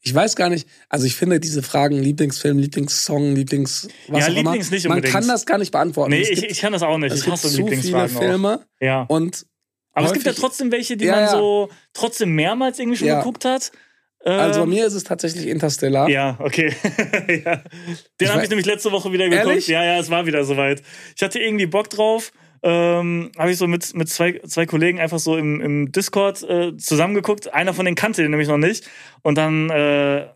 ich weiß gar nicht, also ich finde diese Fragen Lieblingsfilm, Lieblingssong, Lieblings was Ja, auch immer, Lieblings nicht man unbedingt. kann das gar nicht beantworten. Nee, es ich, gibt, ich kann das auch nicht. Ich gibt hasse viele Lieblingsfragen Filme auch. Ja. und Aber es gibt ja häufig- trotzdem welche, die Ja, man so trotzdem mehrmals irgendwie schon Ja. geguckt hat. Also bei Ähm, mir ist es tatsächlich Interstellar. Ja, okay. *laughs* ja. Den habe ich nämlich letzte Woche wieder geguckt. Ehrlich? Ja, ja, es war wieder soweit. Ich hatte irgendwie Bock drauf. Ähm, habe ich so mit, mit zwei, zwei Kollegen einfach so im, im Discord äh, zusammengeguckt. Einer von denen kannte den nämlich noch nicht. Und dann äh,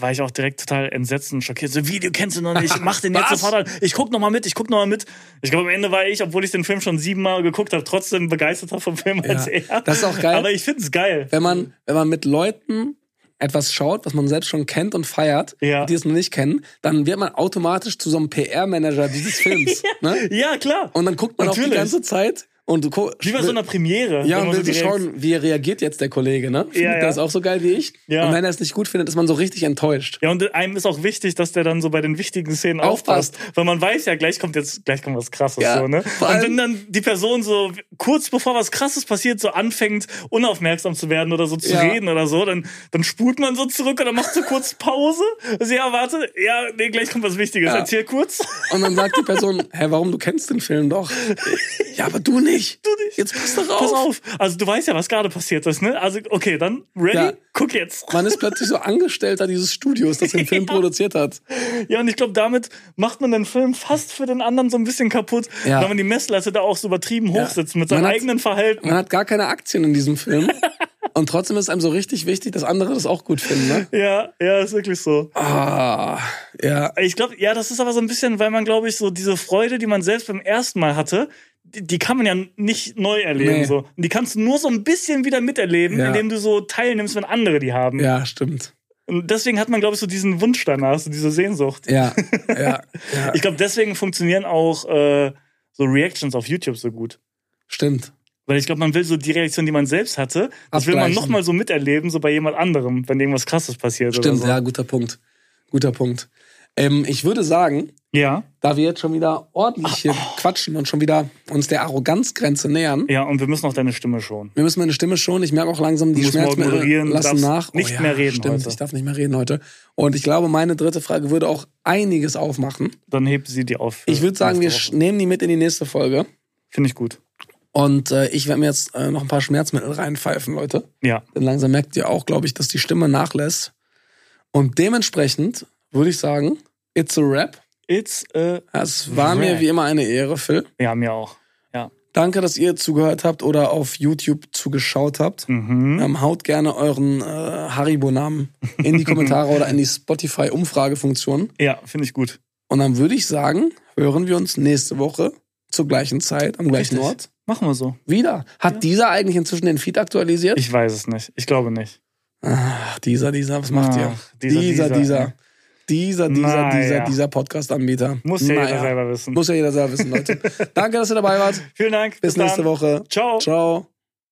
war ich auch direkt total entsetzt und schockiert. So, wie, du kennst ihn noch nicht, mach den *laughs* jetzt sofort an. Ich guck noch mal mit, ich guck noch mal mit. Ich glaube, am Ende war ich, obwohl ich den Film schon siebenmal geguckt habe, trotzdem begeisterter vom Film als er. das ist auch geil. Aber ich find's geil. wenn man, wenn man mit Leuten etwas schaut, was man selbst schon kennt und feiert, Ja. die es noch nicht kennen, dann wird man automatisch zu so einem PR-Manager dieses *laughs* Films. ne? Ja, klar. Und dann guckt man auch die Natürlich. ganze Zeit und du Wie bei so einer Premiere. ja, und man will so direkt- schauen, wie reagiert jetzt der Kollege, ne? Findet Ja, der ja. es auch so geil wie ich? Ja. Und wenn er es nicht gut findet, ist man so richtig enttäuscht. Ja, und einem ist auch wichtig, dass der dann so bei den wichtigen Szenen aufpasst. Aufpasst. Weil man weiß ja, gleich kommt jetzt, gleich kommt was krasses, Ja, so, ne? Und wenn dann die Person so kurz bevor was krasses passiert, so anfängt, unaufmerksam zu werden oder so zu Ja. reden oder so, dann, dann spult man so zurück oder macht so kurz Pause. Also, ja, warte, ja, nee, gleich kommt was Wichtiges. Erzähl kurz. Und dann sagt die Person, *laughs* hä, warum, du kennst den Film doch. Ja, aber du nicht. Du nicht. Jetzt pass doch auf. Pass auf. Also, du weißt ja, was gerade passiert ist, ne? Also, okay, dann, ready? Ja. Guck jetzt. Man ist plötzlich so Angestellter dieses Studios, das den *laughs* Film Ja. produziert hat. Ja, und ich glaube, damit macht man den Film fast für den anderen so ein bisschen kaputt, Ja. weil man die Messlatte da auch so übertrieben Ja. hochsitzt mit seinem hat- eigenen Verhalten. Man hat gar keine Aktien in diesem Film. *laughs* Und trotzdem ist einem so richtig wichtig, dass andere das auch gut finden, ne? Ja, ja, ist wirklich so. Ah, ja. Ich glaube, ja, das ist aber so ein bisschen, weil man, glaube ich, so diese Freude, die man selbst beim ersten Mal hatte, die, kann man ja nicht neu erleben. Nee. So. Und die kannst du nur so ein bisschen wieder miterleben, Ja. indem du so teilnimmst, wenn andere die haben. Ja, stimmt. Und deswegen hat man, glaube ich, so diesen Wunsch danach, so diese Sehnsucht. Ja, *laughs* ja, ja. Ich glaube, deswegen funktionieren auch äh, so Reactions auf YouTube so gut. Stimmt. Weil ich glaube, man will so die Reaktion, die man selbst hatte, das will man Abgleichen. nochmal so miterleben, so bei jemand anderem, wenn irgendwas krasses passiert Stimmt, oder so. ja, guter Punkt. Guter Punkt. Ähm, ich würde sagen, Ja. da wir jetzt schon wieder ordentlich hier quatschen und schon wieder uns der Arroganzgrenze nähern, Ja, und wir müssen auch deine Stimme schon. wir müssen meine Stimme schon. Ich merke auch langsam, die du lassen nach. Oh nicht mehr reden Stimmt, heute. ich darf nicht mehr reden heute. Und ich glaube, meine dritte Frage würde auch einiges aufmachen. Dann hebt sie die auf. Ich würde sagen, wir nehmen die mit in die nächste Folge. Finde ich gut. Und äh, ich werde mir jetzt äh, noch ein paar Schmerzmittel reinpfeifen, Leute. Ja. Denn langsam merkt ihr auch, glaube ich, dass die Stimme nachlässt. Und dementsprechend würde ich sagen, it's a rap. It's a Es war Rap. mir wie immer eine Ehre, Phil. Ja, mir auch. Ja. Danke, dass ihr zugehört habt oder auf YouTube zugeschaut habt. Mhm. Ähm, haut gerne euren äh, Haribo-Namen in die Kommentare oder in die Spotify-Umfragefunktion. Ja, finde ich gut. Und dann würde ich sagen, hören wir uns nächste Woche zur gleichen Zeit, am gleichen Richtig. Ort. Machen wir so. Wieder. Hat dieser eigentlich inzwischen den Feed aktualisiert? Ich weiß es nicht. Ich glaube nicht. Ach, dieser, dieser, was macht ihr? Ach, dieser, dieser, dieser, dieser. Dieser, dieser, Naja. dieser, dieser Podcast-Anbieter. Muss ja Naja. jeder selber wissen. Muss ja jeder selber wissen, Leute. *laughs* Danke, dass ihr dabei wart. Vielen Dank. Bis, dann. nächste Woche. Ciao. Ciao.